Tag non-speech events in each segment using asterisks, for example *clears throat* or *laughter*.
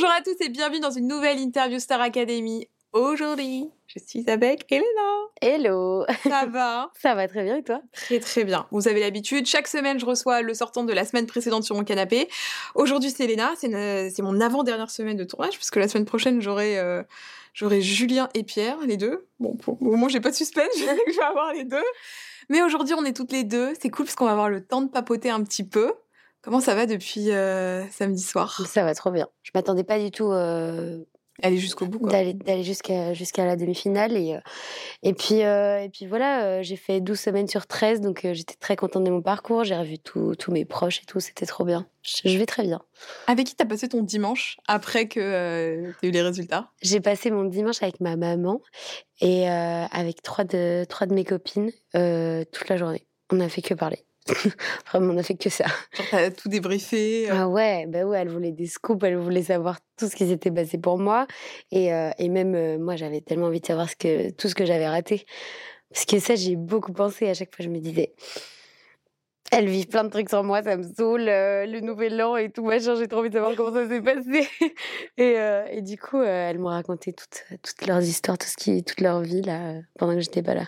Bonjour à tous et bienvenue dans une nouvelle interview Star Academy. Aujourd'hui, je suis avec Elena. Hello Ça *laughs* va? Ça va très bien et toi? Très très bien. Vous avez l'habitude, chaque semaine je reçois le sortant de la semaine précédente sur mon canapé. Aujourd'hui c'est Elena, c'est mon avant-dernière semaine de tournage puisque la semaine prochaine j'aurai euh, j'aurai Julien et Pierre, les deux. Bon, pour le moment j'ai pas de suspense, je sais que je vais avoir les deux. Mais aujourd'hui on est toutes les deux, c'est cool parce qu'on va avoir le temps de papoter un petit peu. Comment ça va depuis euh, samedi soir? Ça va trop bien. Je m'attendais pas du tout euh, Aller jusqu'au bout d'aller jusqu'à jusqu'à la demi-finale et euh, et puis euh, et puis voilà, j'ai fait 12 semaines sur 13 donc j'étais très contente de mon parcours, j'ai revu tous mes proches et tout, c'était trop bien. Je, je vais très bien. Avec qui t'as passé ton dimanche après que euh, t'aies eu les résultats? J'ai passé mon dimanche avec ma maman et avec trois de trois de mes copines toute la journée. On a fait que parler. *laughs* Vraiment, on a fait que ça. Genre t'as tout débriefé euh, Ah ouais, bah ouais, elle voulait des scoops, elle voulait savoir tout ce qui s'était passé pour moi. Et, euh, et même euh, moi, j'avais tellement envie de savoir ce que, tout ce que j'avais raté. Parce que ça, j'ai beaucoup pensé. À chaque fois, je me disais, elle vit plein de trucs sur moi, ça me saoule, euh, le nouvel an et tout, machin, j'ai trop envie de savoir comment ça s'est passé. *laughs* et, euh, et du coup, euh, elles m'ont raconté toutes, toutes leurs histoires, tout ce qui, toute leur vie, là, pendant que j'étais pas là.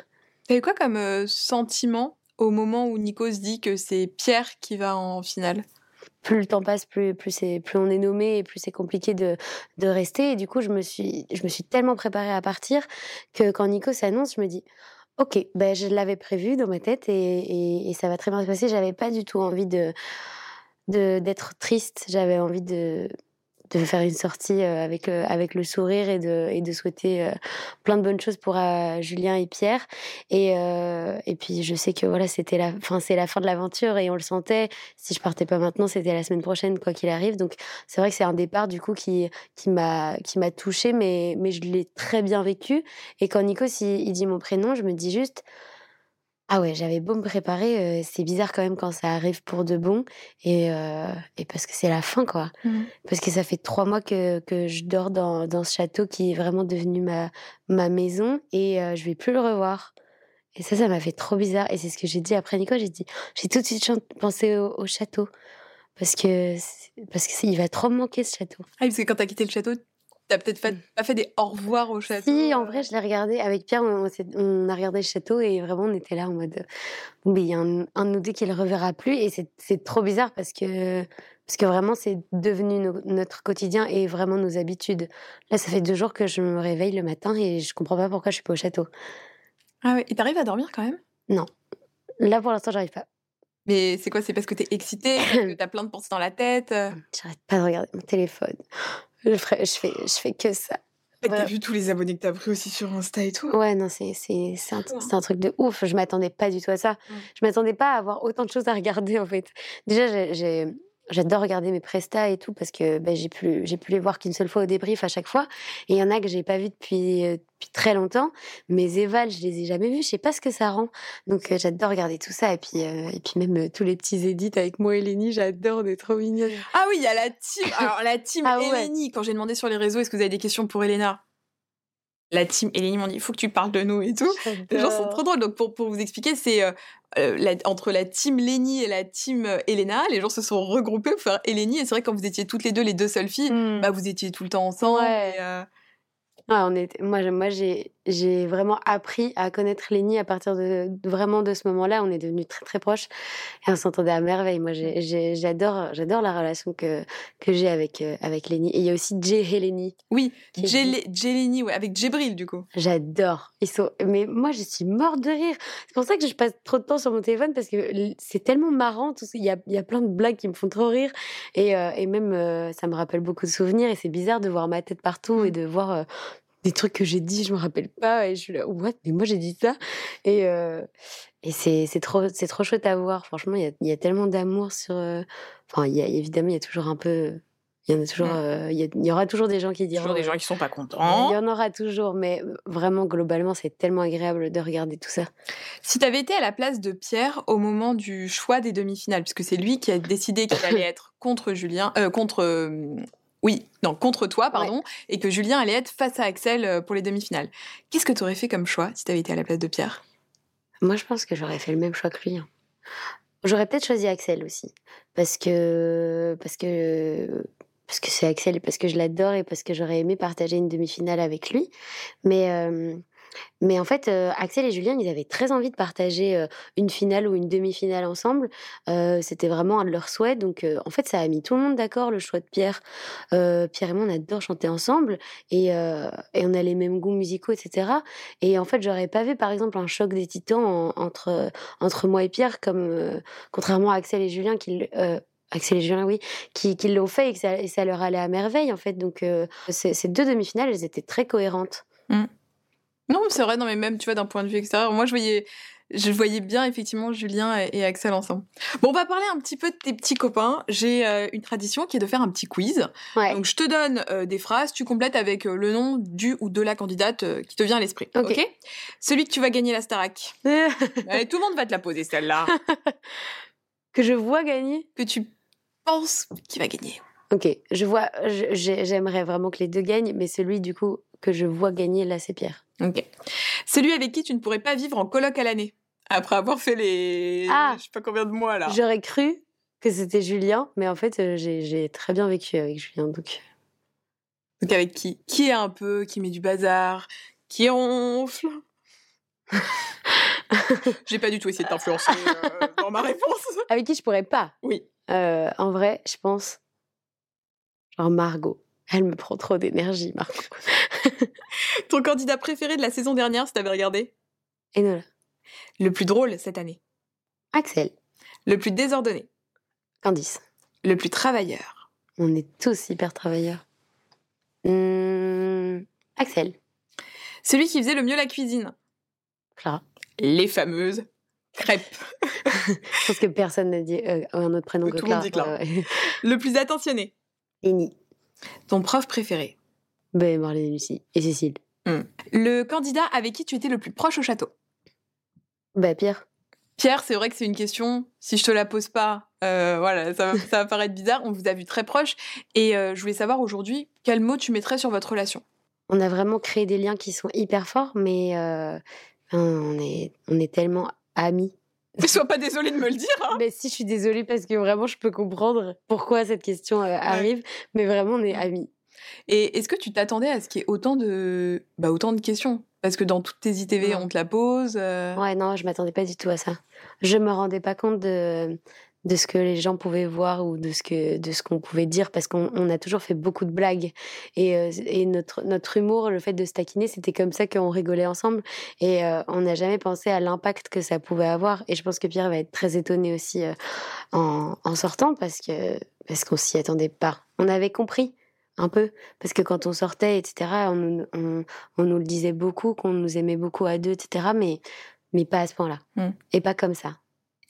T'as eu quoi comme sentiment au moment où Nico se dit que c'est Pierre qui va en finale plus le temps passe, plus, plus, plus on est nommé et plus c'est compliqué de, de rester. Et du coup, je me, suis, je me suis tellement préparée à partir que quand Nico s'annonce, je me dis Ok, ben, je l'avais prévu dans ma tête et, ça va très bien se passer. J'avais pas du tout envie de, d'être triste. J'avais envie de, de faire une sortie euh, avec, le- avec le sourire et de, et de souhaiter euh, plein de bonnes choses pour euh, Julien et Pierre. Et, euh, et puis, je sais que voilà, c'était la, fin, c'est la fin de l'aventure et on le sentait si je partais pas maintenant, c'était la semaine prochaine, quoi qu'il arrive. Donc, c'est vrai que c'est un départ, du coup, qui, qui m'a, qui m'a touchée, mais, mais je l'ai très bien vécu. Et quand Nico, il dit mon prénom, je me dis juste, ah ouais, j'avais beau me préparer, euh, c'est bizarre quand même quand ça arrive pour de bon. Et, euh, et parce que c'est la fin, quoi. Parce que ça fait trois mois que, que je dors dans, dans ce château qui est vraiment devenu ma, ma maison et euh, je vais plus le revoir. Et ça, ça m'a fait trop bizarre. Et c'est ce que j'ai dit après Nico. J'ai dit, j'ai tout de suite pensé au, au château. Parce que, parce que il va trop me manquer ce château. Ah, parce que quand t'as quitté le château, t'as peut-être fait, pas fait des au revoir au château. Si, en euh, vrai, je l'ai regardé. Avec Pierre, on, a regardé le château et vraiment, on était là en mode. Bon, mais il y a un, un de nous deux qui le reverra plus. Et c'est- c'est trop bizarre parce que, parce que vraiment, c'est devenu no- notre quotidien et vraiment nos habitudes. Là, ça fait deux jours que je me réveille le matin et je comprends pas pourquoi je suis pas au château. Ah ouais, et t'arrives à dormir quand même? Là, pour l'instant, j'arrive pas. Mais c'est quoi C'est parce que t'es excitée, parce que *laughs* t'as plein de pensées dans la tête euh? J'arrête pas de regarder mon téléphone. Je, ferai- je, fais, je fais que ça. T'as vu tous les abonnés que t'as pris aussi sur Insta et tout Ouais, non, c'est c'est- c'est un, hein. un truc de ouf. Je m'attendais pas du tout à ça. Je m'attendais pas à avoir autant de choses à regarder, en fait. Déjà, j'ai- j'adore regarder mes prestats et tout parce que ben, j'ai pu, j'ai pu les voir qu'une seule fois au débrief à chaque fois. Et il y en a que j'ai pas vu depuis, euh, depuis très longtemps. Mes évals, je les ai jamais vus. Je sais pas ce que ça rend. Donc, euh, j'adore regarder tout ça. Et puis, euh, et puis même tous les petits édits avec moi et Lénie, j'adore, on est trop mignonnes. Ah oui, il y a la team. Alors, la team Ah ouais. Eleni, quand j'ai demandé sur les réseaux, est-ce que vous avez des questions pour Elena? La team Eleni m'ont dit, il faut que tu parles de nous et tout. Les gens sont trop drôles. Donc, pour, pour vous expliquer, c'est euh, euh, la- entre la team Lenny et la team euh, Elena. Les gens se sont regroupés pour faire Eleni. Et c'est vrai, quand vous étiez toutes les deux, les deux seules filles, Mm. bah, vous étiez tout le temps ensemble. Ouais. et, euh, Ouais, on est, moi, j'ai- moi j'ai, j'ai vraiment appris à connaître Lénie à partir de, de- vraiment de ce moment-là. On est devenus très très proches et on s'entendait à merveille. Moi, j'adore, j'adore la relation que que j'ai avec euh, avec Lénie. Et il y a aussi Jay et Lénie. Oui, Jeleni, ouais, avec Jebril, du coup. J'adore. Ils sont, mais moi, je suis morte de rire. C'est pour ça que je passe trop de temps sur mon téléphone parce que c'est tellement marrant. Tout il y a, il y a plein de blagues qui me font trop rire et, euh, et même euh, ça me rappelle beaucoup de souvenirs et c'est bizarre de voir ma tête partout et de voir euh, des trucs que j'ai dit, je me rappelle pas et je suis là, what? Mais moi j'ai dit ça et euh, Et c'est trop, c'est trop chouette à voir. Franchement, il y a, y a, tellement d'amour sur. Enfin, y a, évidemment, il y a toujours un peu il y en a toujours, mmh. il y, aura toujours des gens qui diront. Toujours des gens qui sont pas contents. Il y en aura toujours, mais vraiment globalement, c'est tellement agréable de regarder tout ça. Si tu avais été à la place de Pierre au moment du choix des demi-finales, puisque c'est lui qui a décidé qu'il allait *laughs* être contre Julien, euh, contre, oui, non, contre toi, pardon, et que Julien allait être face à Axel pour les demi-finales. Qu'est-ce que tu aurais fait comme choix si tu avais été à la place de Pierre? Moi, je pense que j'aurais fait le même choix que lui. Hein. J'aurais peut-être choisi Axel aussi, parce que parce que parce que c'est Axel et parce que je l'adore et parce que j'aurais aimé partager une demi-finale avec lui. Mais, mais en fait, Axel et Julien, ils avaient très envie de partager une finale ou une demi-finale ensemble. C'était vraiment un de leurs souhaits. Donc, en fait, ça a mis tout le monde d'accord, le choix de Pierre. Pierre et moi, on adore chanter ensemble et, on a les mêmes goûts musicaux, etc. Et en fait, j'aurais pas vu, par exemple, un choc des titans entre, entre moi et Pierre, comme contrairement à Axel et Julien qui Axel et Julien, oui, qui, qui l'ont fait et que ça, leur allait à merveille, en fait. Donc, euh, ces, deux demi-finales, elles étaient très cohérentes. Mmh. Non, c'est vrai, non, mais même, tu vois, d'un point de vue extérieur, moi, je voyais, je voyais bien, effectivement, Julien et, Axel ensemble. Bon, on va parler un petit peu de tes petits copains. J'ai euh, une tradition qui est de faire un petit quiz. Donc, je te donne euh, des phrases, tu complètes avec le nom du ou de la candidate qui te vient à l'esprit. Ok. Celui que tu vas gagner la Starac. *laughs* Allez, tout le monde va te la poser, celle-là. *laughs* que je vois gagner? Que tu pense qu'il va gagner. Ok, je vois, j'aimerais vraiment que les deux gagnent, mais celui du coup que je vois gagner là, c'est Pierre. Ok. Celui avec qui tu ne pourrais pas vivre en coloc à l'année, après avoir fait les, ah, je sais pas combien de mois là. J'aurais cru que c'était Julien, mais en fait euh, j'ai très bien vécu avec Julien, donc. Donc avec qui? Qui est un peu, qui met du bazar, qui ronfle? *laughs* J'ai pas du tout essayé de t'influencer euh, dans ma réponse. Avec qui je pourrais pas? Oui. Euh, en vrai, je pense. Genre Margot. Elle me prend trop d'énergie, Margot. *laughs* Ton candidat préféré de la saison dernière, si t'avais regardé? Enola. Le plus drôle cette année Axel. Le plus désordonné Candice. Le plus travailleur On est tous hyper travailleurs. Mmh, Axel. Celui qui faisait le mieux la cuisine Clara. Les fameuses crêpes. *laughs* Je pense que personne n'a dit euh, un autre prénom que, Tout Clara. Clara. Le plus attentionné Eni. Ton prof préféré Ben, Marlène et Lucie. Et Cécile. Hmm. Le candidat avec qui tu étais le plus proche au château? Ben, Pierre. Pierre, c'est vrai que c'est une question. Si je te la pose pas, euh, voilà, ça va, paraître bizarre. On vous a vu très proche. Et euh, je voulais savoir aujourd'hui, quel mot tu mettrais sur votre relation? On a vraiment créé des liens qui sont hyper forts, mais on, est, on est tellement amis. Ne sois pas désolée de me le dire. Hein. Mais si, je suis désolée parce que vraiment, je peux comprendre pourquoi cette question euh, arrive. Mais vraiment, on est amis. Et est-ce que tu t'attendais à ce qu'il y ait autant de, bah, autant de questions? Parce que dans toutes tes ITV, on te la pose. Euh. Ouais, non, je m'attendais pas du tout à ça. Je me rendais pas compte de, de ce que les gens pouvaient voir ou de ce que de ce qu'on pouvait dire parce qu'on a toujours fait beaucoup de blagues. Et, euh, et notre notre humour le fait de se taquiner c'était comme ça qu'on rigolait ensemble. Et euh, on n'a jamais pensé à l'impact que ça pouvait avoir. Et je pense que Pierre va être très étonné aussi euh, en, en, sortant parce que parce qu'on s'y attendait pas. On avait compris un peu parce que quand on sortait etc on, on, on nous le disait beaucoup qu'on nous aimait beaucoup à deux etc mais mais pas à ce point là mmh. et pas comme ça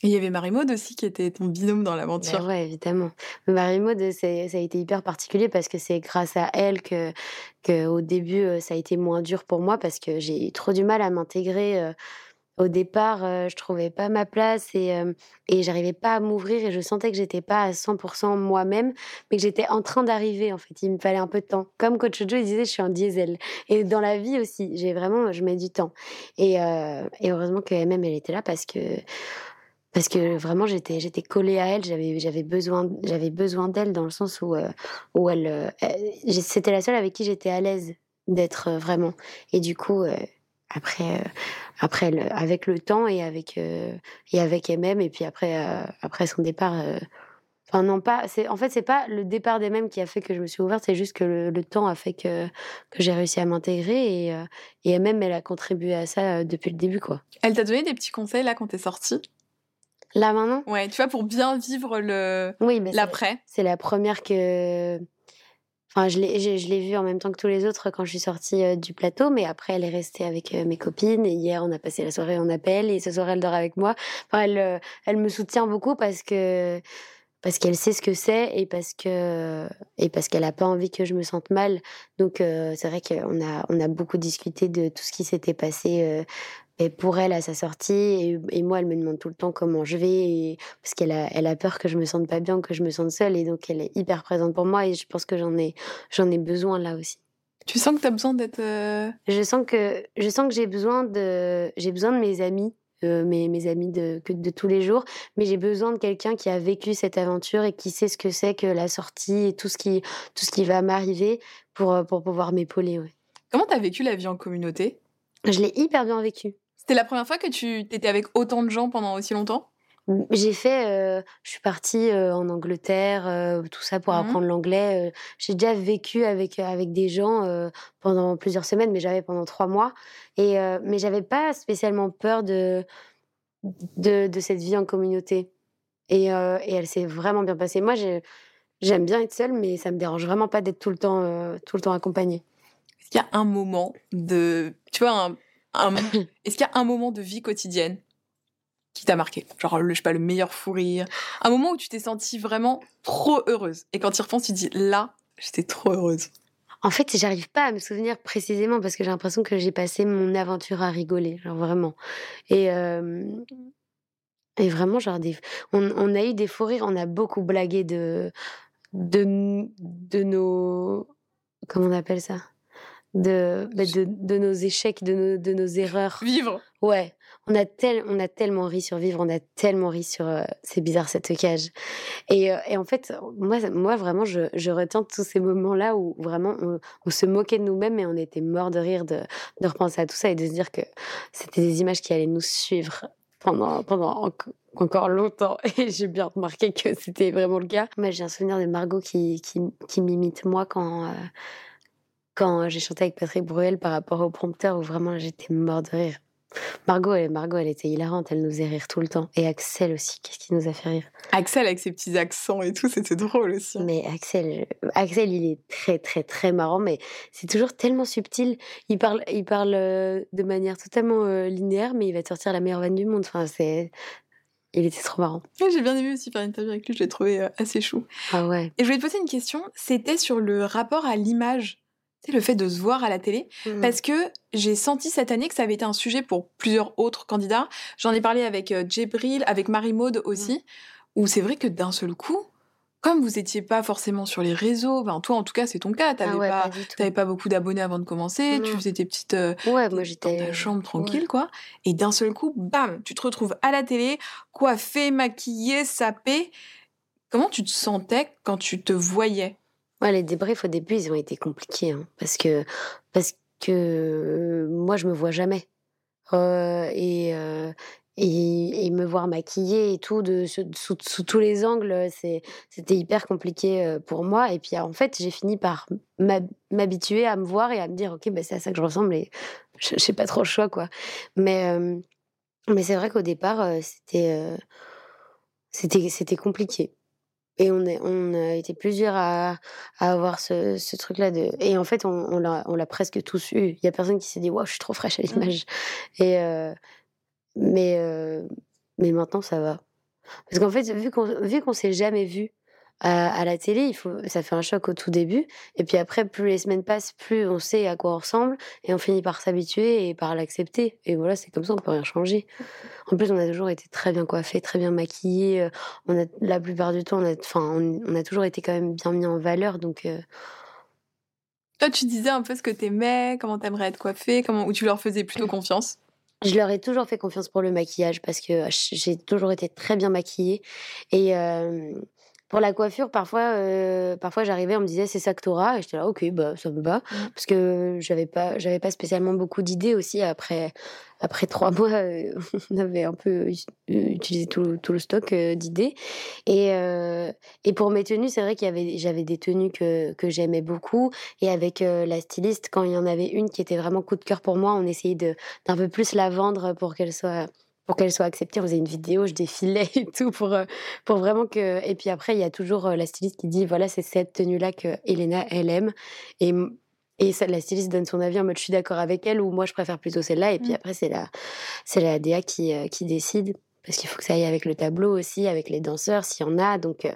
il y avait Marie-Maude aussi qui était ton binôme dans l'aventure. Oui, ouais, évidemment. Marie-Maude, ça a été hyper particulier parce que c'est grâce à elle que, que au début, euh, ça a été moins dur pour moi parce que j'ai eu trop du mal à m'intégrer. Euh, au départ, euh, je trouvais pas ma place et, et j'arrivais pas à m'ouvrir et je sentais que j'étais pas à 100% moi-même, mais que j'étais en train d'arriver en fait. Il me fallait un peu de temps. Comme Coach Joe disait, je suis un diesel. Et dans la vie aussi, j'ai vraiment, je mets du temps. Et, et heureusement que même elle était là parce que parce que vraiment j'étais collée à elle j'avais besoin j'avais besoin d'elle dans le sens où euh, où elle, euh, c'était la seule avec qui j'étais à l'aise d'être euh, vraiment. Et du coup après après avec le temps et avec et avec elle-même et puis après après son départ enfin non pas c'est en fait c'est pas le départ des qui a fait que je me suis ouverte c'est juste que le, temps a fait que que j'ai réussi à m'intégrer et et elle-même elle a contribué à ça depuis le début quoi. Elle t'a donné des petits conseils là quand t'es sortie? Là maintenant? Ouais, tu vois, pour bien vivre le oui, l'après. C'est la première que. Enfin, je l'ai, je, l'ai vue en même temps que tous les autres quand je suis sortie du plateau, mais après, elle est restée avec mes copines. Et hier, on a passé la soirée en appel, et ce soir, elle dort avec moi. Enfin, elle, elle me soutient beaucoup parce que parce qu'elle sait ce que c'est et parce que et parce qu'elle a pas envie que je me sente mal. Donc c'est vrai qu'on a on a beaucoup discuté de tout ce qui s'était passé et pour elle à sa sortie et, moi elle me demande tout le temps comment je vais parce qu'elle a elle a peur que je me sente pas bien que je me sente seule et donc elle est hyper présente pour moi et je pense que j'en ai j'en ai besoin là aussi tu sens que tu as besoin d'être je sens que je sens que j'ai besoin de j'ai besoin de mes amis mes, mes, amis de, de tous les jours, mais j'ai besoin de quelqu'un qui a vécu cette aventure et qui sait ce que c'est que la sortie et tout ce qui, tout ce qui va m'arriver pour, pour pouvoir m'épauler. Ouais. Comment tu as vécu la vie en communauté? Je l'ai hyper bien vécu. C'était la première fois que tu étais avec autant de gens pendant aussi longtemps? J'ai fait, euh, je suis partie euh, en Angleterre, euh, tout ça pour mmh apprendre l'anglais. j'ai déjà vécu avec avec des gens pendant plusieurs semaines, mais j'avais pendant trois mois. Et mais j'avais pas spécialement peur de, de, de cette vie en communauté. Et, et elle s'est vraiment bien passée. Moi, j'aime bien être seule, mais ça me dérange vraiment pas d'être tout le temps tout le temps accompagnée. Est-ce qu'il y a un moment de, tu vois, un *laughs* est-ce qu'il y a un moment de vie quotidienne qui t'a marqué? Genre, le, je sais pas, le meilleur fou rire. Un moment où tu t'es sentie vraiment trop heureuse. Et quand tu y repenses, tu dis, là, j'étais trop heureuse. En fait, j'arrive pas à me souvenir précisément parce que j'ai l'impression que j'ai passé mon aventure à rigoler, genre vraiment. Et, euh, et vraiment, genre, des... on, on, a eu des fous rires, on a beaucoup blagué de, de, de nos. Comment on appelle ça? De, bah, de, de, nos échecs, de nos, de nos erreurs. Vivre. Ouais. On a, tel, on a tellement ri sur Vivre, on a tellement ri sur euh, C'est bizarre cette cage. Et, euh, et, en fait, moi, moi vraiment, je, je retiens tous ces moments-là où vraiment on, on, se moquait de nous-mêmes et on était mort de rire de, de repenser à tout ça et de se dire que c'était des images qui allaient nous suivre pendant, pendant encore longtemps. *laughs* Et j'ai bien remarqué que c'était vraiment le cas. Moi, j'ai un souvenir de Margot qui, qui, qui m'imite moi quand. Euh, quand j'ai chanté avec Patrick Bruel par rapport au prompteur où vraiment j'étais mort de rire. Margot, elle, Margot, elle était hilarante, elle nous faisait rire tout le temps. Et Axel aussi, qu'est-ce qui nous a fait rire? Axel avec ses petits accents et tout, c'était drôle aussi. Mais Axel, Axel, il est très très très marrant, mais c'est toujours tellement subtil. Il parle, il parle euh, de manière totalement euh, linéaire, mais il va te sortir la meilleure vanne du monde. Enfin, c'est, il était trop marrant. j'ai bien aimé aussi faire une interview avec lui, je l'ai trouvé euh, assez chou. Ah ouais. Et je voulais te poser une question, c'était sur le rapport à l'image le fait de se voir à la télé, mmh. parce que j'ai senti cette année que ça avait été un sujet pour plusieurs autres candidats. J'en ai parlé avec euh, Djibril, avec Marie-Maude aussi, mmh. où c'est vrai que d'un seul coup, comme vous étiez pas forcément sur les réseaux, ben toi en tout cas c'est ton cas, t'avais ah pas, pas, beaucoup d'abonnés avant de commencer, tu faisais tes petites euh, ouais, moi j'étais dans ta chambre tranquille quoi, et d'un seul coup, bam, tu te retrouves à la télé, coiffée, maquillée, sapée. Comment tu te sentais quand tu te voyais? Ouais, les débriefs au début, ils ont été compliqués, hein, parce que parce que moi, je me vois jamais. Euh, et, euh, et, et, me voir maquillée et tout, de, sous, tous les angles, c'était hyper compliqué euh, pour moi. Et puis, en fait, j'ai fini par m'habituer à me voir et à me dire, OK, bah, c'est à ça que je ressemble et je n'ai pas trop le choix, quoi. Mais, mais c'est vrai qu'au départ, c'était c'était compliqué. Et on, est, on a été plusieurs à, à avoir ce, ce truc-là. De... Et en fait, on, on l'a presque tous eu. Il y a personne qui s'est dit, waouh, je suis trop fraîche à mmh. l'image. Et euh, mais, euh, mais maintenant, ça va. Parce qu'en fait, vu qu'on qu'on s'est jamais vu, à, la télé, il faut, ça fait un choc au tout début. Et puis après, plus les semaines passent, plus on sait à quoi on ressemble. Et on finit par s'habituer et par l'accepter. Et voilà, c'est comme ça, on peut rien changer. En plus, on a toujours été très bien coiffés, très bien maquillés. Euh, on a, la plupart du temps, on a, enfin, on, a toujours été quand même bien mis en valeur. Donc. Euh, Toi, tu disais un peu ce que t'aimais, comment t'aimerais être coiffée, comment, ou tu leur faisais plutôt confiance? Je leur ai toujours fait confiance pour le maquillage parce que j'ai toujours été très bien maquillée. Et, euh, pour la coiffure, parfois, euh, parfois j'arrivais, on me disait c'est ça que t'auras, et j'étais là, ok, bah ça me va, mmh. parce que j'avais pas, j'avais pas spécialement beaucoup d'idées aussi. Après, après trois *laughs* mois, euh, on avait un peu utilisé tout, tout le stock euh, d'idées. Et, et pour mes tenues, c'est vrai qu'il y avait, j'avais des tenues que, que j'aimais beaucoup, et avec la styliste, quand il y en avait une qui était vraiment coup de cœur pour moi, on essayait de d'un peu plus la vendre pour qu'elle soit pour qu'elle soit acceptée, on faisait une vidéo, je défilais *laughs* et tout pour, euh, pour vraiment que. Et puis après, il y a toujours euh, la styliste qui dit voilà, c'est cette tenue-là que Elena, elle aime. Et, et ça, la styliste donne son avis en mode je suis d'accord avec elle ou moi je préfère plutôt celle-là. Et puis mmh. après, c'est la, c'est la DA qui, euh, qui décide parce qu'il faut que ça aille avec le tableau aussi, avec les danseurs s'il y en a. Donc.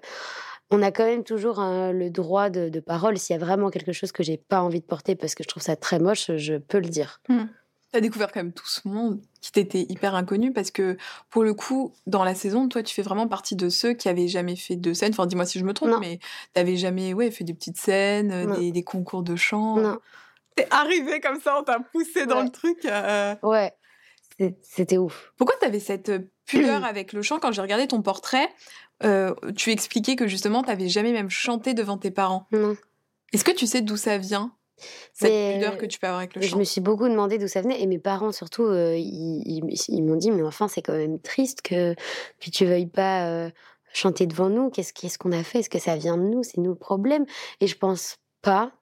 on a quand même toujours le droit de, parole. S'il y a vraiment quelque chose que j'ai pas envie de porter parce que je trouve ça très moche, je peux le dire. Mmh. Tu as découvert quand même tout ce monde qui t'était hyper inconnu parce que pour le coup, dans la saison, toi, tu fais vraiment partie de ceux qui avaient jamais fait de scène. Enfin, dis-moi si je me trompe, mais tu n'avais jamais ouais, fait des petites scènes, euh, des, concours de chant. Non. T'es arrivé comme ça, on t'a poussé dans le truc. Euh. Ouais, c'était ouf. Pourquoi tu avais cette euh, pudeur *clears throat* avec le chant? Quand j'ai regardé ton portrait, tu expliquais que justement, tu n'avais jamais même chanté devant tes parents. Non. Est-ce que tu sais d'où ça vient? Cette pudeur que tu peux avoir avec le chant. Je me suis beaucoup demandé d'où ça venait et mes parents surtout, euh, ils, m'ont dit mais enfin c'est quand même triste que que tu veuilles pas euh, chanter devant nous. Qu'est-ce qu'est-ce qu'on a fait? Est-ce que ça vient de nous? C'est nous le problème Et je pense pas.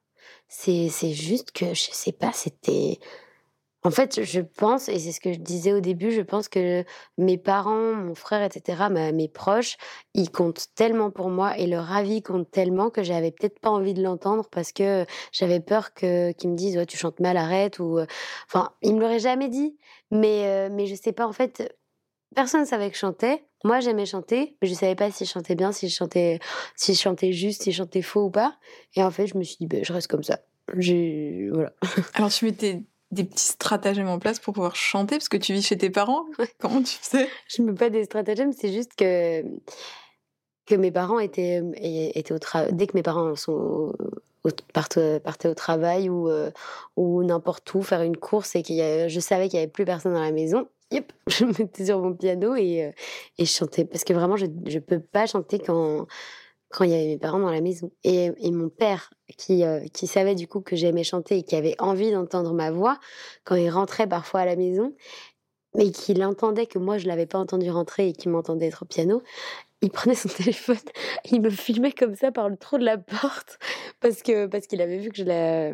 C'est c'est juste que je sais pas. C'était en fait, je pense, et c'est ce que je disais au début, je pense que mes parents, mon frère, etc., mes proches, ils comptent tellement pour moi et leur avis compte tellement que j'avais peut-être pas envie de l'entendre parce que j'avais peur que qu'ils me disent tu chantes mal, arrête ou enfin ils me l'auraient jamais dit, mais euh, mais je sais pas en fait. Personne ne savait que je chantais. Moi, j'aimais chanter, mais je savais pas si je chantais bien, si je chantais, si je chantais juste, si je chantais faux ou pas. Et en fait, je me suis dit, ben, je reste comme ça. Voilà. Alors, tu m'étais des petits stratagèmes en place pour pouvoir chanter parce que tu vis chez tes parents. *laughs* Comment tu sais Je ne mets pas des stratagèmes, c'est juste que que mes parents étaient étaient au travail dès que mes parents sont partaient, au travail ou euh, ou n'importe où faire une course et qu'il je savais qu'il y avait plus personne dans la maison. Yep, *laughs* je me mettais sur mon piano et, euh, et je chantais. Parce que vraiment je ne peux pas chanter quand quand il y avait mes parents dans la maison. Et, mon père, qui, euh, qui savait du coup que j'aimais chanter et qui avait envie d'entendre ma voix, quand il rentrait parfois à la maison, mais qu'il entendait que moi je l'avais pas entendu rentrer et qu'il m'entendait être au piano, il prenait son *laughs* téléphone, il me filmait comme ça par le trou de la porte parce que parce qu'il avait vu que je la,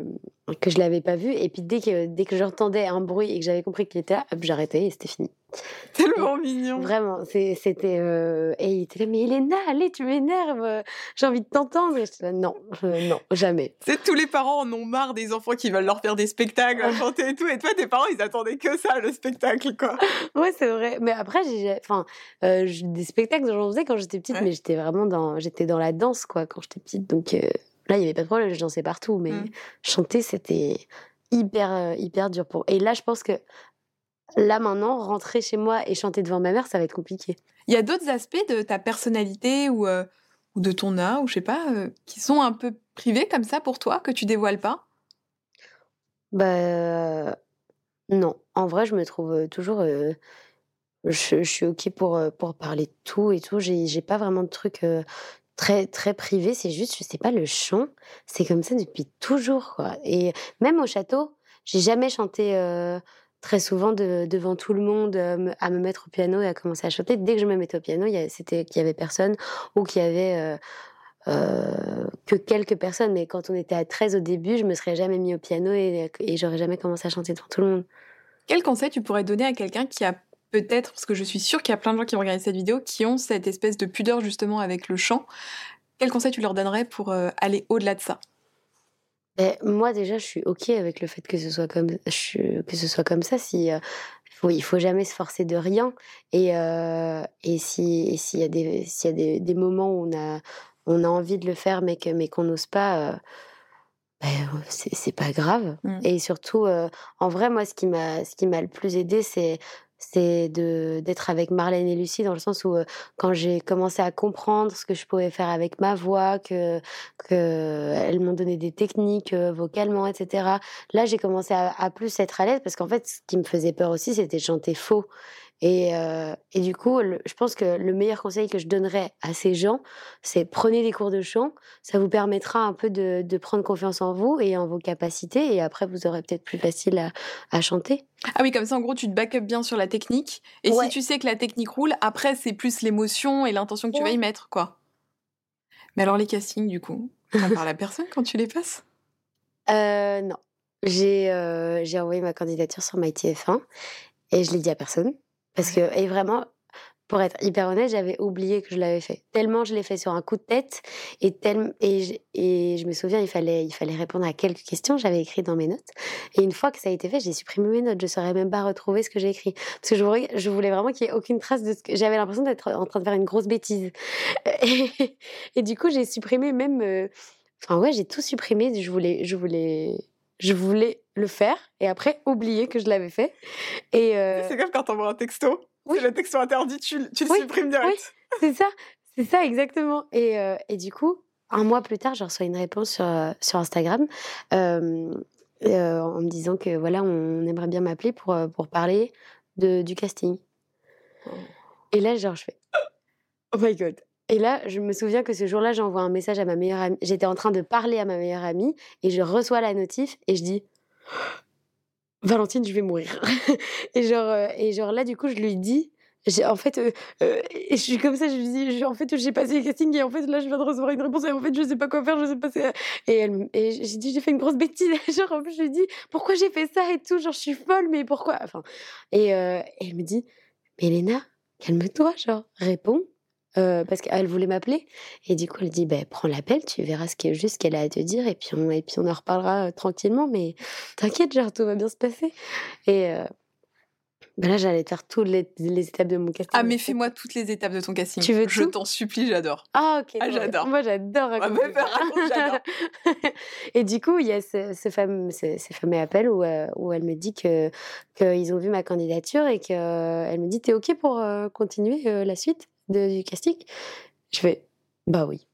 que je l'avais pas vu et puis dès que dès que j'entendais un bruit et que j'avais compris qu'il était là, j'arrêtais et c'était fini. *laughs* Tellement mignon. Vraiment, c'était euh, et il était là mais Elena, allez, tu m'énerves, j'ai envie de t'entendre. non, non, jamais. C'est tous les parents en ont marre des enfants qui veulent leur faire des spectacles, chanter et tout et toi tes parents, ils attendaient que ça le spectacle quoi. *laughs* ouais, c'est vrai, mais après j'ai enfin euh, des spectacles j'en faisais quand j'étais petite mais j'étais vraiment dans j'étais dans la danse quoi quand j'étais petite donc euh, Là, il n'y avait pas de problème, je dansais partout, mais mmh. chanter, c'était hyper, euh, hyper dur pour. Et là, je pense que là, maintenant, rentrer chez moi et chanter devant ma mère, ça va être compliqué. Il y a d'autres aspects de ta personnalité ou, euh, ou de ton art, ou je sais pas, euh, qui sont un peu privés comme ça pour toi, que tu dévoiles pas? Bah. Non. En vrai, je me trouve toujours. Je, je, suis OK pour, pour parler de tout et tout. J'ai pas vraiment de trucs très très privé, c'est juste, je sais pas, le chant, c'est comme ça depuis toujours, quoi. Et même au château, j'ai jamais chanté euh, très souvent devant tout le monde euh, à me mettre au piano et à commencer à chanter. Dès que je me mettais au piano, c'était qu'il y avait personne ou qu'il y avait euh, que quelques personnes. Mais quand on était à 13 au début, je me serais jamais mis au piano et, et j'aurais jamais commencé à chanter devant tout le monde. Quel conseil tu pourrais donner à quelqu'un qui a peut-être, parce que je suis sûre qu'il y a plein de gens qui vont regarder cette vidéo, qui ont cette espèce de pudeur justement avec le chant. Quel conseil tu leur donnerais pour euh, aller au-delà de ça? Ben, Moi déjà, je suis ok avec le fait que ce soit comme, que ce soit comme ça. Si, euh, faut, il faut jamais se forcer de rien. Et, euh, et s'il y a, des, y a des, des, moments où on a, on a envie de le faire mais qu'on mais qu'on n'ose pas... Ben, c'est pas grave. Mmh. Et surtout, en vrai, moi, ce qui m'a le plus aidé, c'est c'est d'être avec Marlène et Lucie dans le sens où quand j'ai commencé à comprendre ce que je pouvais faire avec ma voix, que que elles m'ont donné des techniques vocalement, etc. Là, j'ai commencé à, à, plus être à l'aise parce qu'en fait, ce qui me faisait peur aussi, c'était chanter faux. Et, euh, et du coup, je pense que le meilleur conseil que je donnerais à ces gens, c'est prenez des cours de chant. Ça vous permettra un peu de, de, prendre confiance en vous et en vos capacités. Et après, vous aurez peut-être plus facile à, à, chanter. Ah oui, comme ça, en gros, tu te back up bien sur la technique. Et si tu sais que la technique roule, après, c'est plus l'émotion et l'intention que tu vas y mettre, quoi. Mais alors, les castings, du coup, on parle à personne quand tu les passes? *laughs* Euh, Non. J'ai euh, envoyé ma candidature sur MyTF1 et je l'ai dit à personne. Parce que, et vraiment, pour être hyper honnête, j'avais oublié que je l'avais fait. Tellement je l'ai fait sur un coup de tête et, tel, et, je, et je me souviens, il fallait, il fallait répondre à quelques questions, j'avais écrit dans mes notes. Et une fois que ça a été fait, j'ai supprimé mes notes. Je ne saurais même pas retrouver ce que j'ai écrit. Parce que je voulais, je voulais vraiment qu'il n'y ait aucune trace de ce que j'avais l'impression d'être en train de faire une grosse bêtise. Et, *laughs* et du coup, j'ai supprimé même. Euh, enfin, ouais, j'ai tout supprimé. Je voulais, je voulais, je voulais le faire et après oublier que je l'avais fait. Et euh... C'est comme quand t'envoies un texto. Oui. Le texto interdit, tu, tu le supprimes direct. Oui, c'est ça, c'est ça exactement. Et, euh, et, du coup, un mois plus tard, je reçois une réponse sur, euh, sur Instagram euh, en me disant que voilà, on aimerait bien m'appeler pour, pour parler de, du casting. Oh. Et là, genre, je fais Oh my god. Et là, je me souviens que ce jour-là, j'envoie un message à ma meilleure amie. J'étais en train de parler à ma meilleure amie et je reçois la notif et je dis Valentine, je vais mourir. *laughs* et, genre, euh, et genre là, du coup, je lui dis, en fait, euh, euh, je suis comme ça, je lui dis, en fait, j'ai passé le casting et en fait, là, je viens de recevoir une réponse et en fait, je sais pas quoi faire, je sais pas. Et, elle, et j'ai dit, j'ai fait une grosse bêtise. *laughs* genre, en plus, je lui dis, pourquoi j'ai fait ça et tout, genre, je suis folle, mais pourquoi? Enfin, et, et elle me dit, mais Elena, calme-toi, genre, réponds. Euh, parce qu'elle voulait m'appeler. Et du coup elle dit bah, prends l'appel tu verras ce qu'est juste qu'elle a à te dire. Et puis on et puis on en reparlera euh, tranquillement. Mais *laughs* t'inquiète genre tout va bien se passer. Et euh, ben là j'allais faire toutes les, les, étapes de mon casting ah mais fais-moi toutes les étapes de ton casting. Tu veux je t'en supplie j'adore. Ah ok ah, j'adore. moi j'adore raconter ah, j'adore. *laughs* Et du coup il y a ce, ce fameux ce, ce fameux appel où, euh, où elle me dit que qu'ils ont vu ma candidature et que elle me dit t'es ok pour continuer la suite? De, du casting Je fais bah oui.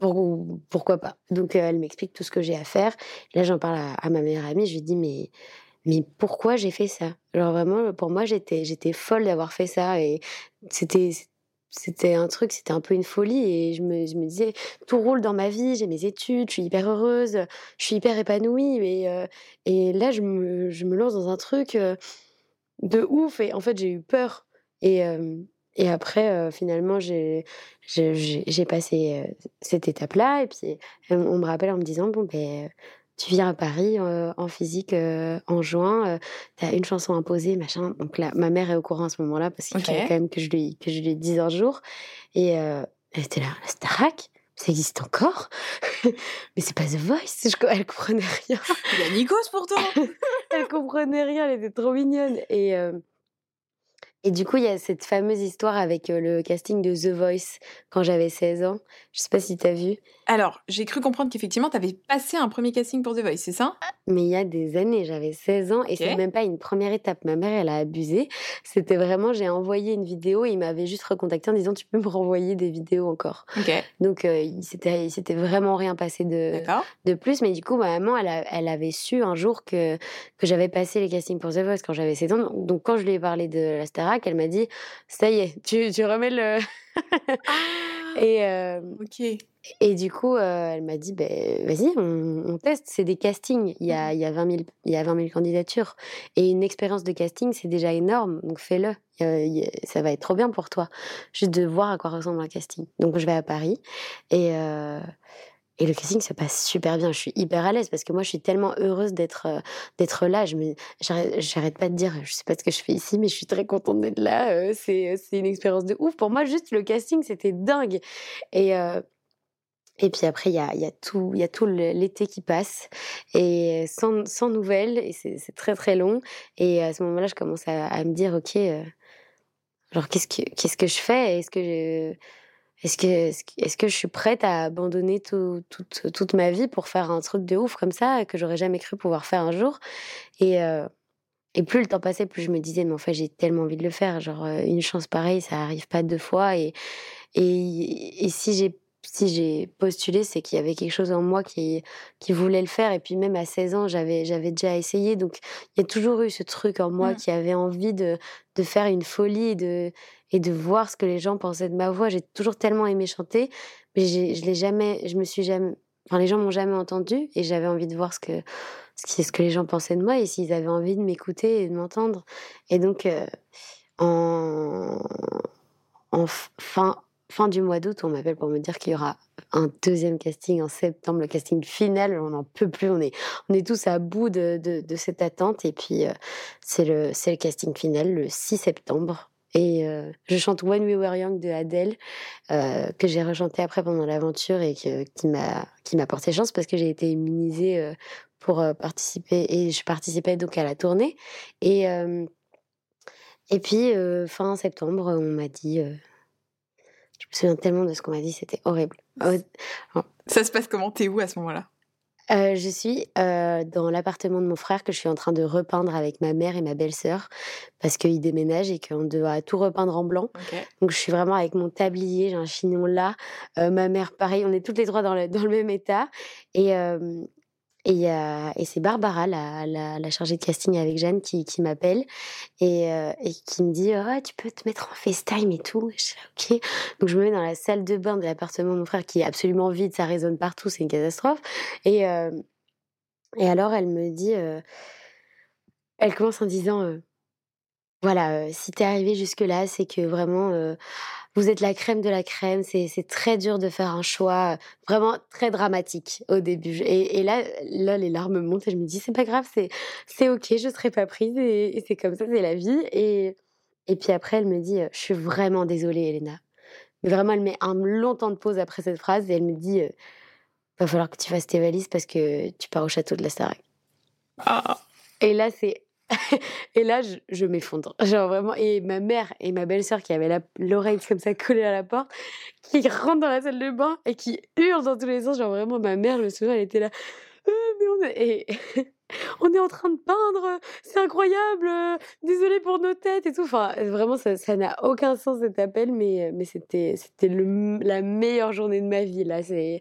Pour, pourquoi pas? Donc euh, elle m'explique tout ce que j'ai à faire. Là j'en parle à, ma meilleure amie. Je lui dis mais mais pourquoi j'ai fait ça? Alors vraiment pour moi j'étais j'étais folle d'avoir fait ça et c'était c'était un truc, c'était un peu une folie et je me, je me, disais tout roule dans ma vie, j'ai mes études, je suis hyper heureuse, je suis hyper épanouie et, euh, et là je me, je me lance dans un truc euh, de ouf et en fait j'ai eu peur et et après, euh, finalement, j'ai passé euh, cette étape-là. Et puis, on me rappelle en me disant, bon, ben, tu viens à Paris euh, en physique en juin, tu as une chanson imposée, machin. Donc là, ma mère est au courant à ce moment-là, parce qu'il okay. fallait quand même que je lui, que je lui dise un jour. Et elle était là, la Starac ça existe encore? *laughs* Mais c'est pas The Voice. Je, elle comprenait rien. Il y a Nikos pourtant *laughs* Elle comprenait rien, elle était trop mignonne. Et... Et du coup, il y a cette fameuse histoire avec le casting de The Voice quand j'avais 16 ans. Je sais pas si tu as vu. Alors, j'ai cru comprendre qu'effectivement, tu avais passé un premier casting pour The Voice, c'est ça? Mais il y a des années, j'avais 16 ans et okay. c'est même pas une première étape. Ma mère, elle a abusé. C'était vraiment, j'ai envoyé une vidéo et il m'avait juste recontacté en disant Tu peux me renvoyer des vidéos encore. Okay. Donc, euh, il s'était vraiment rien passé de, de plus. Mais du coup, ma maman, elle, a, elle avait su un jour que, que j'avais passé les castings pour The Voice quand j'avais 16 ans. Donc, quand je lui ai parlé de la Starac, elle m'a dit Ça y est, tu, tu remets le. ah, *laughs* et, euh. Et du coup, euh, elle m'a dit, ben, vas-y, on, on, teste. C'est des castings. Il y, a, il, y a 20 000, il y a 20 000 candidatures. Et une expérience de casting, c'est déjà énorme. Donc fais-le. Ça va être trop bien pour toi. Juste de voir à quoi ressemble un casting. Donc je vais à Paris. Et, euh, et le casting se passe super bien. Je suis hyper à l'aise parce que moi, je suis tellement heureuse d'être euh, d'être là. Je me, j'arrête pas de dire, je sais pas ce que je fais ici, mais je suis très contente d'être là. Euh, c'est, c'est une expérience de ouf. Pour moi, juste le casting, c'était dingue. Et euh, et puis après, il y a, y a tout, y a tout l'été qui passe et sans, sans nouvelles et c'est très très long. Et à ce moment-là, je commence à, me dire, ok, euh, genre qu'est-ce que qu'est-ce que je fais? Est-ce que je, est-ce que est-ce que je suis prête à abandonner tout, toute toute ma vie pour faire un truc de ouf comme ça que j'aurais jamais cru pouvoir faire un jour? Et euh, et plus le temps passait, plus je me disais, mais en fait, j'ai tellement envie de le faire. Genre, une chance pareille, ça arrive pas deux fois. Et, et, et si j'ai si j'ai postulé, c'est qu'il y avait quelque chose en moi qui, qui voulait le faire. Et puis même à 16 ans, j'avais, j'avais déjà essayé. Donc il y a toujours eu ce truc en moi mmh. qui avait envie de, de faire une folie de, et de voir ce que les gens pensaient de ma voix. J'ai toujours tellement aimé chanter, mais je l'ai jamais, je me suis jamais, enfin les gens m'ont jamais entendu et j'avais envie de voir ce que, ce, ce que les gens pensaient de moi et s'ils avaient envie de m'écouter et de m'entendre. Et donc, euh, en, en fin, fin du mois d'août, on m'appelle pour me dire qu'il y aura un deuxième casting en septembre, le casting final. On n'en peut plus, on est, on est tous à bout de, de, cette attente. Et puis, euh, c'est le, le casting final le 6 septembre. Et euh, je chante When We Were Young de Adele, euh, que j'ai rechanté après pendant l'aventure et qui m'a qui m'a porté chance parce que j'ai été immunisée pour participer et je participais donc à la tournée. Et et puis fin septembre, on m'a dit je me souviens tellement de ce qu'on m'a dit, c'était horrible. Ça se passe comment? T'es où à ce moment-là? Euh, je suis euh, dans l'appartement de mon frère que je suis en train de repeindre avec ma mère et ma belle-sœur parce qu'ils déménagent et qu'on doit tout repeindre en blanc. Donc je suis vraiment avec mon tablier, j'ai un chignon là. Euh, ma mère, pareil, on est toutes les trois dans le, dans le même état. Et, et, et c'est Barbara, la, chargée de casting avec Jeanne, qui, m'appelle et, euh, et, qui me dit oh, Tu peux te mettre en FaceTime et tout. je dis Ok. Donc je me mets dans la salle de bain de l'appartement de mon frère qui est absolument vide, ça résonne partout, c'est une catastrophe. Et, euh, et alors elle me dit euh, Elle commence en disant Voilà, si t'es arrivé jusque-là, c'est que vraiment vous êtes la crème de la crème. C'est très dur de faire un choix euh, vraiment très dramatique au début. Et, là, là, les larmes montent et je me dis, c'est pas grave, c'est ok, je serai pas prise et, c'est comme ça, c'est la vie. Et, et puis après, elle me dit, je suis vraiment désolée, Elena. Mais vraiment, elle met un long temps de pause après cette phrase et elle me dit, euh, va falloir que tu fasses tes valises parce que tu pars au château de la Starac. Ah. Et là, c'est et là, je, m'effondre. *laughs* Genre vraiment. Et ma mère et ma belle-sœur qui avait l'oreille comme ça collée à la porte, *laughs* qui rentrent dans la salle de bain et qui hurlent dans tous les sens. Genre vraiment, ma mère, je me souviens, elle était là. «Euh, on est... Et *laughs* on est en train de peindre, c'est incroyable, désolé pour nos têtes et tout. Enfin, vraiment, ça n'a aucun sens cet appel, mais, mais c'était la meilleure journée de ma vie. Là, c'est.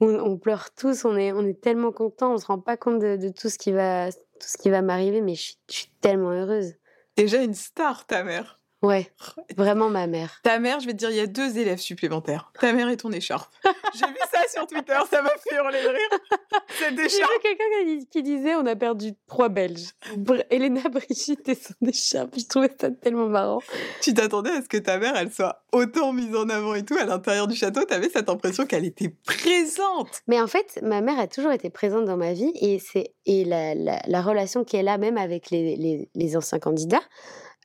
On, pleure tous, on est, on est tellement contents, on se rend pas compte de, de tout ce qui va, tout ce qui va m'arriver, mais je suis, tellement heureuse. Déjà une star, ta mère. Ouais, vraiment ma mère. Ta mère, je vais te dire, il y a deux élèves supplémentaires. Ta mère et ton écharpe. *laughs* J'ai vu ça sur Twitter, ça m'a fait hurler de rire. Cette écharpe. J'ai quelqu'un qui disait on a perdu trois Belges. Elena Brigitte et son écharpe. Je trouvais ça tellement marrant. Tu t'attendais à ce que ta mère, elle soit autant mise en avant et tout à l'intérieur du château? T'avais cette impression qu'elle était présente. Mais en fait, ma mère a toujours été présente dans ma vie et c'est et la, la, relation qu'elle a même avec les, les, les anciens candidats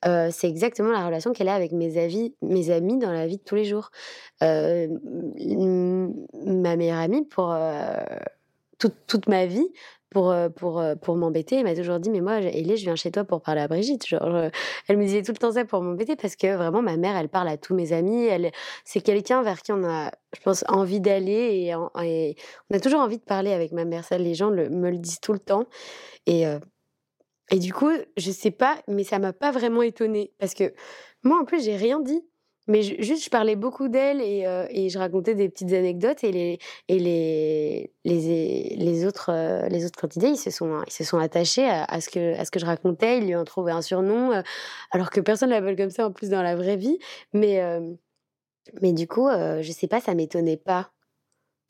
c'est exactement la relation qu'elle a avec mes, mes amis dans la vie de tous les jours. ma meilleure amie, pour toute, toute, ma vie, pour, pour, pour m'embêter, elle m'a toujours dit Mais moi, Elie, je viens chez toi pour parler à Brigitte. Genre, elle me disait tout le temps ça pour m'embêter parce que vraiment, ma mère, elle parle à tous mes amis. Elle, c'est quelqu'un vers qui on a, je pense, envie d'aller et, on a toujours envie de parler avec ma mère. Ça, les gens me le disent tout le temps. Et et du coup, je sais pas, mais ça m'a pas vraiment étonnée. Parce que moi, en plus, j'ai rien dit. Mais juste, je parlais beaucoup d'elle et, euh, et, je racontais des petites anecdotes et les, les, les, autres, euh, les autres candidats, ils se sont, ils se sont attachés à, ce que, à ce que je racontais. Ils lui ont trouvé un surnom, euh, alors que personne ne l'appelle comme ça en plus dans la vraie vie. Mais, mais du coup, je sais pas, ça m'étonnait pas.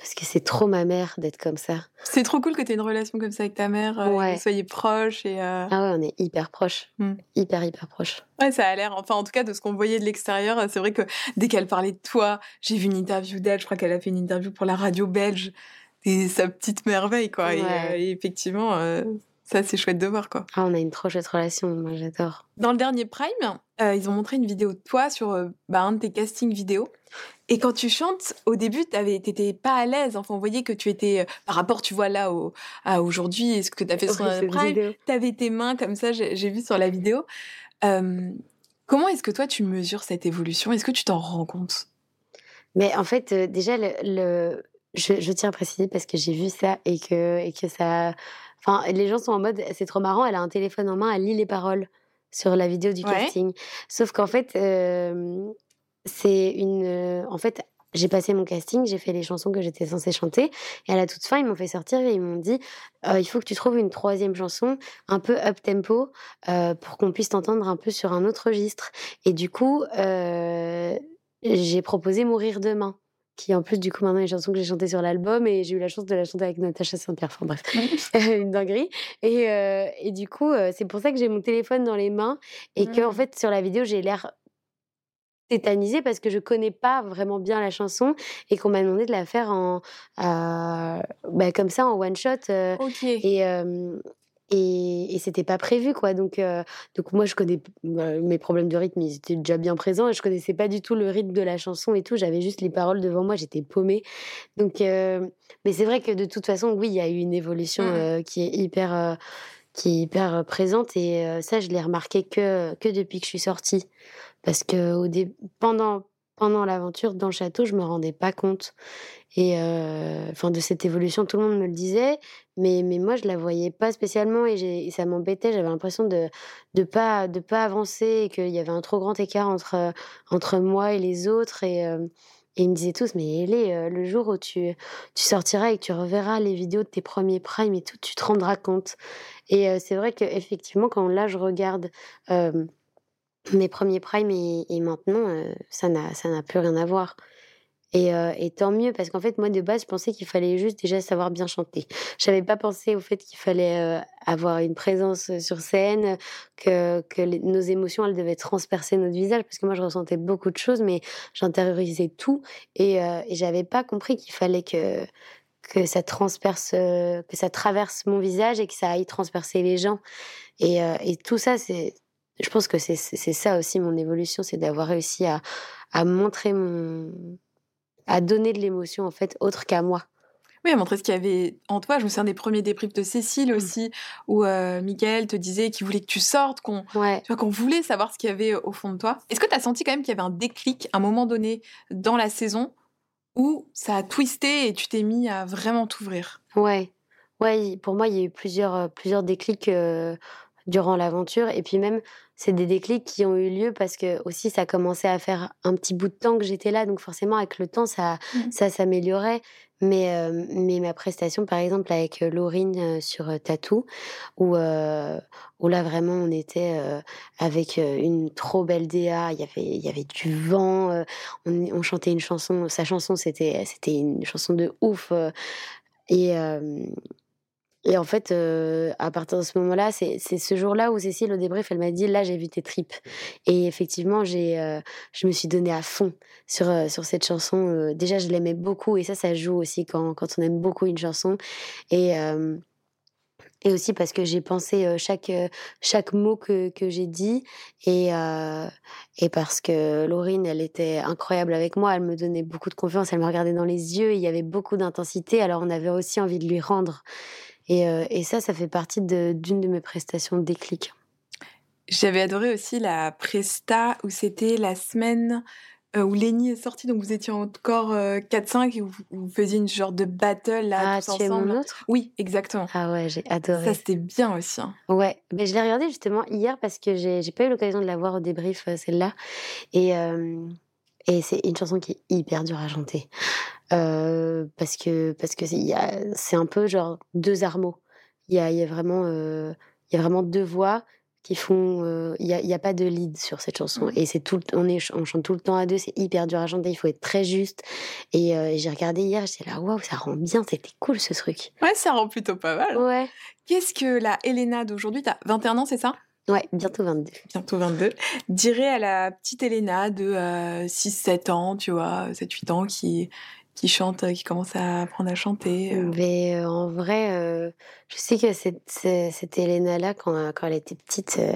Parce que c'est trop ma mère d'être comme ça. C'est trop cool que tu aies une relation comme ça avec ta mère, euh, que vous soyez proches. Et, euh Ah ouais, on est hyper proches. Mmh. Hyper, hyper proches. Ouais, ça a l'air, enfin en tout cas de ce qu'on voyait de l'extérieur, c'est vrai que dès qu'elle parlait de toi, j'ai vu une interview d'elle, je crois qu'elle a fait une interview pour la radio belge, et sa petite merveille, quoi. Et, euh, effectivement, ça c'est chouette de voir, quoi. Ah, on a une trop chouette relation, moi j'adore. Dans le dernier Prime, ils ont montré une vidéo de toi sur bah, un de tes castings vidéo. Et quand tu chantes, au début, tu n'étais pas à l'aise. Enfin, on voyait que tu étais, euh, par rapport, tu vois, là, au, à aujourd'hui, et ce que tu as fait sur la Prime, tu avais tes mains comme ça, j'ai vu sur la vidéo. comment est-ce que toi, tu mesures cette évolution? Est-ce que tu t'en rends compte? Mais en fait, euh, déjà, le, je, tiens à préciser parce que j'ai vu ça et que, et que ça. Enfin, les gens sont en mode, c'est trop marrant, elle a un téléphone en main, elle lit les paroles sur la vidéo du casting. Sauf qu'en fait, c'est une. Euh, en fait, j'ai passé mon casting, j'ai fait les chansons que j'étais censée chanter, et à la toute fin, ils m'ont fait sortir et ils m'ont dit euh, il faut que tu trouves une troisième chanson un peu up tempo euh, pour qu'on puisse t'entendre un peu sur un autre registre. Et du coup, j'ai proposé Mourir demain qui en plus du coup maintenant est une chanson que j'ai chantée sur l'album et j'ai eu la chance de la chanter avec Natacha Saint-Pierre. Enfin bref, *laughs* une dinguerie. Et, et du coup, c'est pour ça que j'ai mon téléphone dans les mains et que en mmh. fait sur la vidéo j'ai l'air tétanisée parce que je connais pas vraiment bien la chanson et qu'on m'a demandé de la faire en bah, comme ça en one shot Ok. et et, et c'était pas prévu quoi. Donc donc moi je connais bah, mes problèmes de rythme ils étaient déjà bien présents et je connaissais pas du tout le rythme de la chanson et tout. J'avais juste les paroles devant moi j'étais paumée. Donc mais c'est vrai que de toute façon oui il y a eu une évolution Mmh. qui est hyper qui est hyper présente et ça je l'ai remarqué que que depuis que je suis sortie. Parce que au dé- pendant pendant l'aventure dans le château je me rendais pas compte. Et enfin de cette évolution tout le monde me le disait mais mais moi je la voyais pas spécialement et, et ça m'embêtait. J'avais l'impression de de pas de pas avancer et qu'il y avait un trop grand écart entre entre moi et les autres. Et et ils me disaient tous, mais Ellie, le jour où tu, tu sortiras et que tu reverras les vidéos de tes premiers primes et tout, tu te rendras compte. Et c'est vrai qu'effectivement, quand là, je regarde mes premiers primes et, maintenant, ça n'a ça n'a plus rien à voir. Et, et tant mieux, parce qu'en fait, moi, de base, je pensais qu'il fallait juste déjà savoir bien chanter. Je n'avais pas pensé au fait qu'il fallait avoir une présence sur scène, que, nos émotions, elles devaient transpercer notre visage, parce que moi, je ressentais beaucoup de choses, mais j'intériorisais tout. Et, euh, et j'avais pas compris qu'il fallait que, que ça transperce, euh, que ça traverse mon visage et que ça aille transpercer les gens. Et, euh, et tout ça, c'est, je pense que c'est ça aussi mon évolution, c'est d'avoir réussi à, à montrer mon, à donner de l'émotion en fait autre qu'à moi. Oui, à montrer ce qu'il y avait en toi. Je me souviens des premiers débriefs de Cécile aussi, où euh, Mickaël te disait qu'il voulait que tu sortes, qu'on Ouais. qu'on voulait savoir ce qu'il y avait au fond de toi. Est-ce que tu as senti quand même qu'il y avait un déclic à un moment donné dans la saison où ça a twisté et tu t'es mis à vraiment t'ouvrir? Ouais, ouais, pour moi, il y a eu plusieurs, euh, plusieurs déclics euh, durant l'aventure. Et puis même, c'est des déclics qui ont eu lieu parce que aussi, ça commençait à faire un petit bout de temps que j'étais là. Donc forcément, avec le temps, ça, Mhm. ça s'améliorait. Mais, euh, mais ma prestation, par exemple, avec euh, Laurine euh, sur Tattoo, où, euh, où là, vraiment, on était euh, avec une trop belle DA. Il y avait, il y avait du vent. on, on chantait une chanson. Sa chanson, c'était, c'était une chanson de ouf. et, euh, et en fait, euh, à partir de ce moment-là, c'est ce jour-là où Cécile, au débrief, elle m'a dit Là, j'ai vu tes tripes. Et effectivement, j'ai, euh, je me suis donnée à fond sur, euh, sur cette chanson. Déjà, je l'aimais beaucoup. Et ça, ça joue aussi quand, quand on aime beaucoup une chanson. Et. et aussi parce que j'ai pensé chaque, chaque mot que, que j'ai dit et, et parce que Laurine, elle était incroyable avec moi, elle me donnait beaucoup de confiance, elle me regardait dans les yeux, il y avait beaucoup d'intensité, alors on avait aussi envie de lui rendre. Et, euh, et ça, ça fait partie d'une de, mes prestations déclic. J'avais adoré aussi la presta où c'était la semaine euh, où Lenny est sortie, donc vous étiez encore euh, 4-5 et vous, vous faisiez une genre de battle là, Ah, tous tu es mon autre? Oui, exactement. Ah ouais, j'ai Ça, adoré. c'était bien aussi. hein. Ouais, mais je l'ai regardé justement hier parce que j'ai pas eu l'occasion de la voir au débrief, euh, celle-là. Et, euh, et c'est une chanson qui est hyper dure à chanter. Euh, parce que parce que c'est a- un peu genre deux armeaux. Il y a, y a vraiment euh, y a vraiment deux voix qui font euh, il y a, il y a pas de lead sur cette chanson et c'est tout on est on chante tout le temps à deux c'est hyper dur à chanter il faut être très juste et euh, j'ai regardé hier j'étais là waouh ça rend bien c'était cool ce truc Ouais, ça rend plutôt pas mal. ouais Qu'est-ce que la Elena d'aujourd'hui, t'as 21 ans, c'est ça? Ouais bientôt 22 Bientôt 22. Dirait à la petite Elena de 6-7 ans, tu vois, 7-8 ans, qui, qui chante, qui commence à apprendre à chanter. euh. Mais euh, en vrai, euh, je sais que cette, ce- cette Elena-là, quand, euh, quand elle était petite, euh,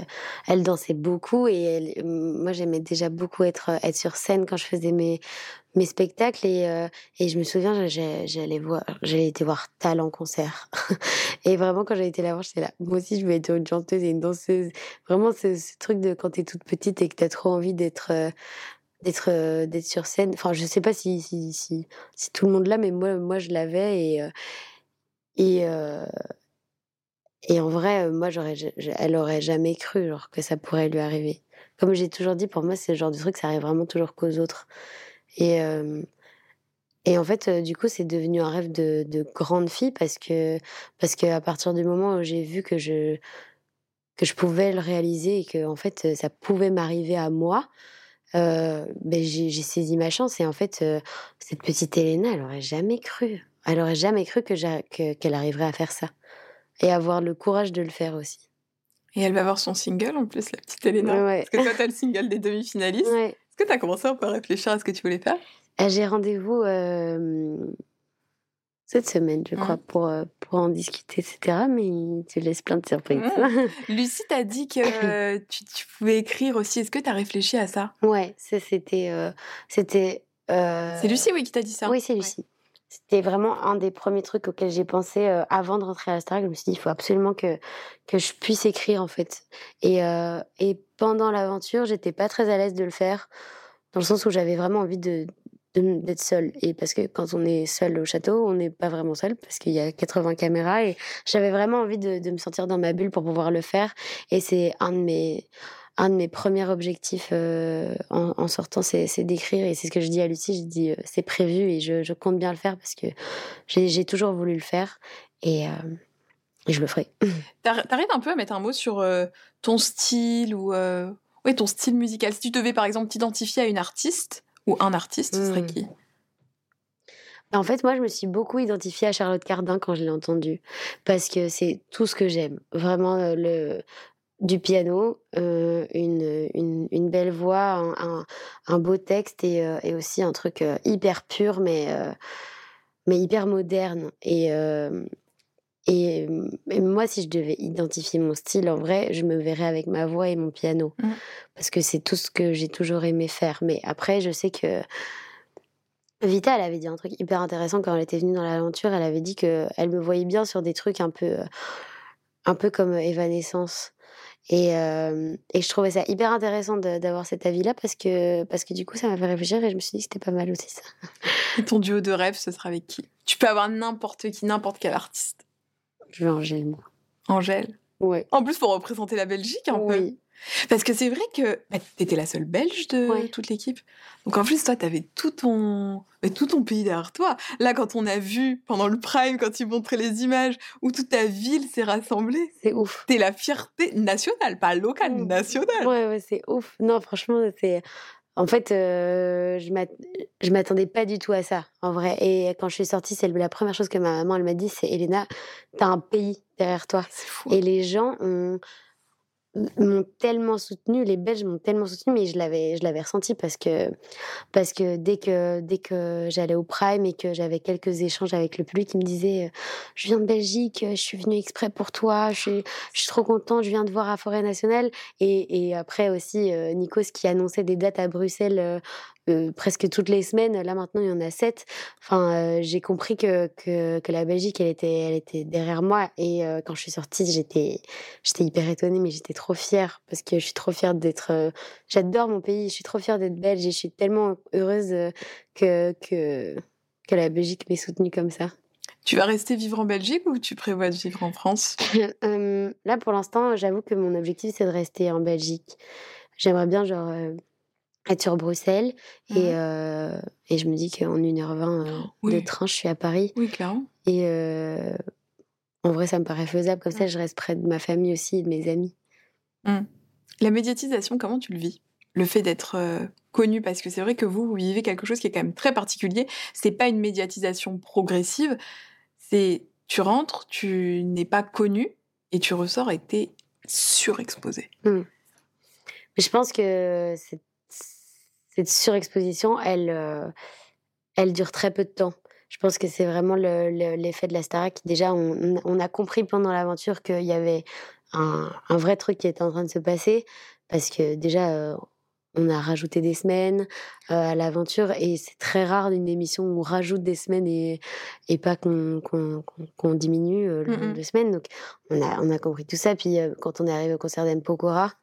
elle dansait beaucoup et elle, euh, moi j'aimais déjà beaucoup être, euh, être sur scène quand je faisais mes, mes spectacles et, euh, et je me souviens, j'allais voir, j'allais été voir Tal en concert. *laughs* et vraiment, quand j'ai été la voir, j'étais là, moi aussi je veux être une chanteuse et une danseuse. Vraiment, ce, truc de quand t'es toute petite et que t'as trop envie d'être. euh, d'être euh, d'être sur scène enfin je sais pas si si, si, tout le monde l'a mais moi moi je l'avais et et, et en vrai, moi, j'aurais, ja- ja- elle aurait jamais cru genre, que ça pourrait lui arriver. Comme j'ai toujours dit, pour moi, c'est le genre de truc, ça arrive vraiment toujours qu'aux autres. Et, euh, et en fait, du coup, c'est devenu un rêve de, de grande fille parce que, parce que à partir du moment où j'ai vu que je, que je pouvais le réaliser et que, en fait, ça pouvait m'arriver à moi, euh, ben, j'ai, saisi ma chance. Et en fait, euh, cette petite Elena, elle aurait jamais cru. Elle aurait jamais cru que j'a- que- qu'elle arriverait à faire ça et avoir le courage de le faire aussi. Et elle va avoir son single en plus, la petite Elena. Ouais. Parce que toi, t'as le single des demi-finalistes. Ouais, Est-ce que tu as commencé un peu à réfléchir à ce que tu voulais faire? Ah, J'ai rendez-vous cette semaine, je crois, mmh. pour, pour en discuter, etc. Mais tu laisses plein de surprises. Mmh. *laughs* Lucie t'a dit que tu, pouvais écrire aussi. Est-ce que tu as réfléchi à ça? Ouais, c'était. c'était C'est Lucie, oui, qui t'a dit ça Oui, c'est Lucie. C'était vraiment un des premiers trucs auxquels j'ai pensé avant de rentrer à la Star. Je me suis dit, il faut absolument que, que je puisse écrire, en fait. Et, et pendant l'aventure, j'étais pas très à l'aise de le faire, dans le sens où j'avais vraiment envie de, d'être seule. Et parce que quand on est seul au château, on n'est pas vraiment seul parce qu'il y a 80 caméras et j'avais vraiment envie de, de, me sentir dans ma bulle pour pouvoir le faire. Et c'est un de mes un de mes premiers objectifs euh, en, en, sortant, c'est d'écrire. Et c'est ce que je dis à Lucie, je dis euh, c'est prévu et je, je, compte bien le faire parce que j'ai toujours voulu le faire et, euh, et je le ferai. *laughs* T'arrives un peu à mettre un mot sur ton style ou oui, ton style musical? Si tu devais par exemple t'identifier à une artiste, ou un artiste, ce serait mmh. qui? En fait, moi, je me suis beaucoup identifiée à Charlotte Cardin quand je l'ai entendue, parce que c'est tout ce que j'aime. Vraiment, le, du piano, euh, une, une, belle voix, un, beau texte et, euh, et, aussi un truc hyper pur, mais, mais hyper moderne. Et, et, moi, si je devais identifier mon style, en vrai, je me verrais avec ma voix et mon piano. Mmh. Parce que c'est tout ce que j'ai toujours aimé faire. Mais après, je sais que Vita, elle avait dit un truc hyper intéressant quand elle était venue dans l'aventure. Elle avait dit qu'elle me voyait bien sur des trucs un peu, un peu comme Evanescence. Et, et je trouvais ça hyper intéressant d'avoir cet avis-là parce que, parce que du coup, ça m'a fait réfléchir et je me suis dit que c'était pas mal aussi ça. Et ton duo de rêve, ce sera avec qui? Tu peux avoir n'importe qui, n'importe quel artiste. Je veux Angèle, moi. Angèle? Ouais. En plus, pour représenter la Belgique un oui. peu. Parce que c'est vrai que bah, tu étais la seule Belge de toute l'équipe. Donc en plus, toi, tu avais tout ton... tout ton pays derrière toi. Là, quand on a vu pendant le Prime, quand tu montrais les images où toute ta ville s'est rassemblée. C'est ouf. T'es la fierté nationale, pas locale, mmh. nationale. Ouais, ouais, c'est ouf. Non, franchement, c'est... En fait, euh, je m'attendais pas du tout à ça, en vrai. Et quand je suis sortie, c'est la première chose que ma maman elle m'a dit, c'est Elena, t'as un pays derrière toi. Et les gens ont, m'ont tellement soutenu, les Belges m'ont tellement soutenu, mais je l'avais, je l'avais ressenti parce que, parce que dès que, dès que j'allais au Prime et que j'avais quelques échanges avec le public, ils me disaient, euh, je viens de Belgique, je suis venue exprès pour toi, je suis, je suis trop contente, je viens de voir à Forêt Nationale. Et, et après aussi, euh, Nikos qui annonçait des dates à Bruxelles euh, presque toutes les semaines. Là maintenant, il y en a sept. Enfin, euh, j'ai compris que, que, que, la Belgique, elle était, elle était derrière moi. Et euh, quand je suis sortie, j'étais, j'étais hyper étonnée, mais j'étais trop fière parce que je suis trop fière d'être. J'adore mon pays. Je suis trop fière d'être belge et je suis tellement heureuse que que que la Belgique m'ait soutenue comme ça. Tu vas rester vivre en Belgique ou tu prévois de vivre en France? *laughs* Là, pour l'instant, j'avoue que mon objectif, c'est de rester en Belgique. J'aimerais bien, genre, être sur Bruxelles. Et, mmh. euh, et je me dis qu'en 1h20 euh, de train, je suis à Paris. Oui, clairement. Et euh, en vrai, ça me paraît faisable. Comme ça, mmh. je reste près de ma famille aussi et de mes amis. Mmh. La médiatisation, comment tu le vis? Le fait d'être connu, parce que c'est vrai que vous, vous vivez quelque chose qui est quand même très particulier. C'est pas une médiatisation progressive. C'est tu rentres, tu n'es pas connu et tu ressors et t'es surexposé. Je pense que c'est cette surexposition, elle, euh, elle dure très peu de temps. Je pense que c'est vraiment l'effet de la Starac. Déjà, on, a compris pendant l'aventure qu'il y avait un, vrai truc qui était en train de se passer, parce que déjà, euh, on a rajouté des semaines euh, à l'aventure, et c'est très rare d'une émission où on rajoute des semaines et, et pas qu'on diminue le nombre de semaines. Donc, on a, on a compris tout ça. Puis, quand on est arrivé au concert d'Empokora,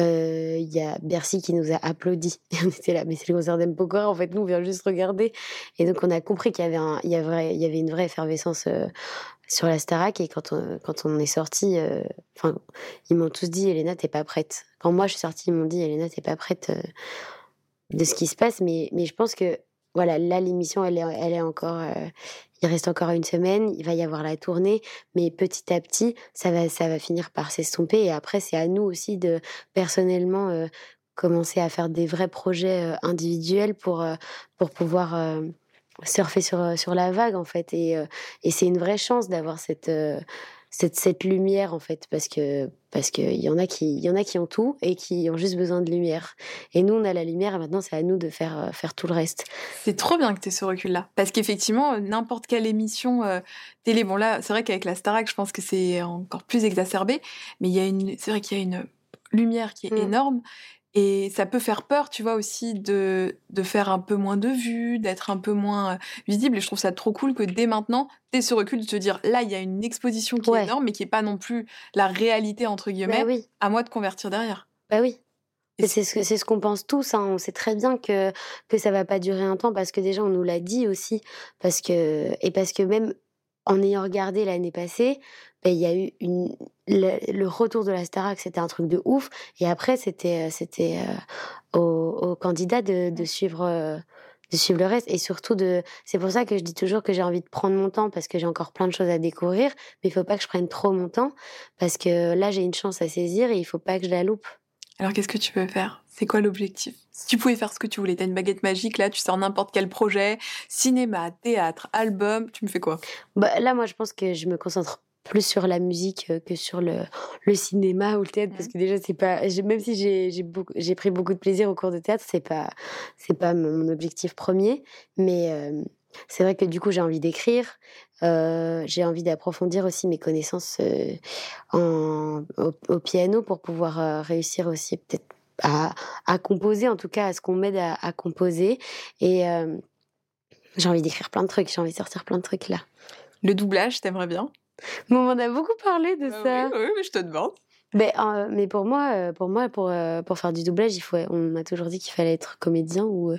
il y a Bercy qui nous a applaudi. Et *laughs* on était là, mais c'est le concert d'Empokora, en fait, nous, on vient juste regarder. Et donc, on a compris qu'il y avait, une vraie effervescence sur la Starac. Et quand on, quand on est sorti, enfin, ils m'ont tous dit, Elena, t'es pas prête. Quand moi, je suis sortie, ils m'ont dit, Elena, t'es pas prête de ce qui se passe. Mais je pense que, voilà, là, l'émission, elle est, elle est encore, il reste encore une semaine, il va y avoir la tournée, mais petit à petit, ça va, ça va finir par s'estomper. Et après, c'est à nous aussi de personnellement euh, commencer à faire des vrais projets euh, individuels pour, euh, pour pouvoir surfer sur, sur la vague, en fait. Et, et c'est une vraie chance d'avoir cette cette, cette lumière en fait, parce que parce qu'il y en a qui il y en a qui ont tout et qui ont juste besoin de lumière. Et nous, on a la lumière et maintenant, c'est à nous de faire euh, faire tout le reste. C'est trop bien que tu aies ce recul-là, parce qu'effectivement, euh, n'importe quelle émission euh, télé, bon là, c'est vrai qu'avec la Starac, je pense que c'est encore plus exacerbé, mais il y a une, c'est vrai qu'il y a une lumière qui est Mm. énorme. Et ça peut faire peur, tu vois, aussi de, de faire un peu moins de vues, d'être un peu moins euh, visible. Et je trouve ça trop cool que dès maintenant, tu ce recul de te dire, là, il y a une exposition qui est énorme, mais qui est pas non plus la réalité, entre guillemets, Bah oui, à moi de convertir derrière. bah oui. C'est ce ce qu'on pense tous. hein. On sait très bien que que ça va pas durer un temps parce que déjà on nous l'a dit aussi parce que et parce que même en ayant regardé l'année passée, ben, il y a eu une le, le retour de la Starac, c'était un truc de ouf. Et après c'était euh, c'était euh, aux, aux candidats de, de suivre. euh, de suivre le reste. Et surtout de c'est pour ça que je dis toujours que j'ai envie de prendre mon temps parce que j'ai encore plein de choses à découvrir. Mais il faut pas que je prenne trop mon temps parce que là j'ai une chance à saisir et il faut pas que je la loupe. Alors qu'est-ce que tu veux faire? C'est quoi l'objectif? Si tu pouvais faire ce que tu voulais, t'as une baguette magique, là, tu sors n'importe quel projet, cinéma, théâtre, album, tu me fais quoi? Bah, là, moi, je pense que je me concentre plus sur la musique euh, que sur le, le cinéma ou le théâtre, parce que déjà, c'est pas. Même si j'ai pris beaucoup de plaisir au cours de théâtre, c'est pas, c'est pas mon objectif premier. Mais euh, c'est vrai que du coup, j'ai envie d'écrire. euh, j'ai envie d'approfondir aussi mes connaissances euh, en, au, au piano pour pouvoir réussir aussi peut-être à, à composer, en tout cas à ce qu'on m'aide à, à composer. Et j'ai envie d'écrire plein de trucs, j'ai envie de sortir plein de trucs là. Le doublage, t'aimerais bien? Mais on a beaucoup parlé de Ah ça. oui, oui, mais je te demande. Mais, euh, mais pour moi, euh, pour moi, pour, euh, pour faire du doublage, il faut, on m'a toujours dit qu'il fallait être comédien ou, euh,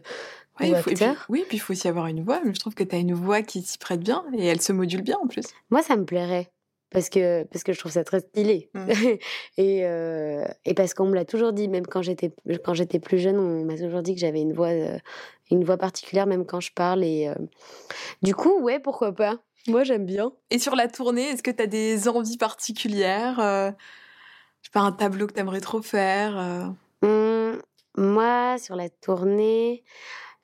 Ouais, ou faut- et puis- acteur. oui, puis il faut aussi avoir une voix, mais je trouve que t'as une voix qui s'y prête bien et elle se module bien en plus. Moi, ça me plairait. Parce que, parce que je trouve ça très stylé. Mm. *laughs* et, euh, et parce qu'on me l'a toujours dit, même quand j'étais, quand j'étais plus jeune, on m'a toujours dit que j'avais une voix, euh, une voix particulière, même quand je parle. Et euh, du coup, ouais, pourquoi pas Moi, j'aime bien. Et sur la tournée, est-ce que t'as des envies particulières euh, Je sais pas, un tableau que t'aimerais trop faire euh, Hum, moi, sur la tournée,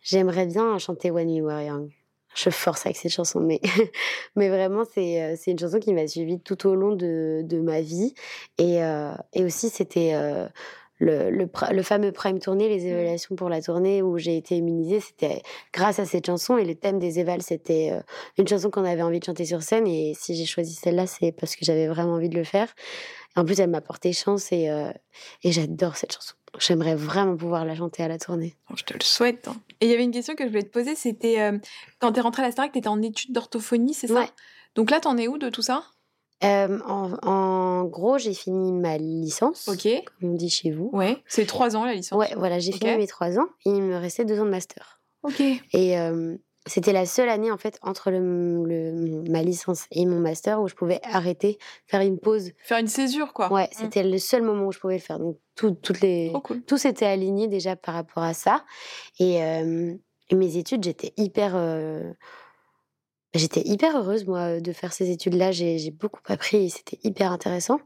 j'aimerais bien chanter When You Were Young. Je force avec cette chanson, mais, *laughs* mais vraiment, c'est euh, c'est une chanson qui m'a suivie tout au long de, de ma vie. Et, euh, et aussi, c'était euh, le, le, fameux Prime Tournée, les évaluations pour la tournée où j'ai été immunisée. C'était grâce à cette chanson. Et le thème des évals, c'était euh, une chanson qu'on avait envie de chanter sur scène. Et si j'ai choisi celle-là, c'est parce que j'avais vraiment envie de le faire. En plus, elle m'a porté chance et, euh, et j'adore cette chanson. J'aimerais vraiment pouvoir la chanter à la tournée. Je te le souhaite. hein. Et il y avait une question que je voulais te poser, c'était euh, quand t'es rentrée à la Starac, t'étais en études d'orthophonie, c'est ça? Ouais. Donc là, t'en es où de tout ça? Euh, en, en gros, j'ai fini ma licence, Ok. comme on dit chez vous. Ouais. C'est trois ans la licence. Ouais, voilà, j'ai fini mes trois ans et il me restait deux ans de master. Ok. Et euh, c'était la seule année, en fait, entre le, le- ma licence et mon master où je pouvais arrêter, faire une pause. Faire une césure, quoi. Ouais, Mm. c'était le seul moment où je pouvais le faire. Donc, tout- toutes les, cool. tout s'était aligné déjà par rapport à ça. Et, euh, et mes études, j'étais hyper. Euh, J'étais hyper heureuse, moi, de faire ces études-là. J'ai beaucoup appris et c'était hyper intéressant.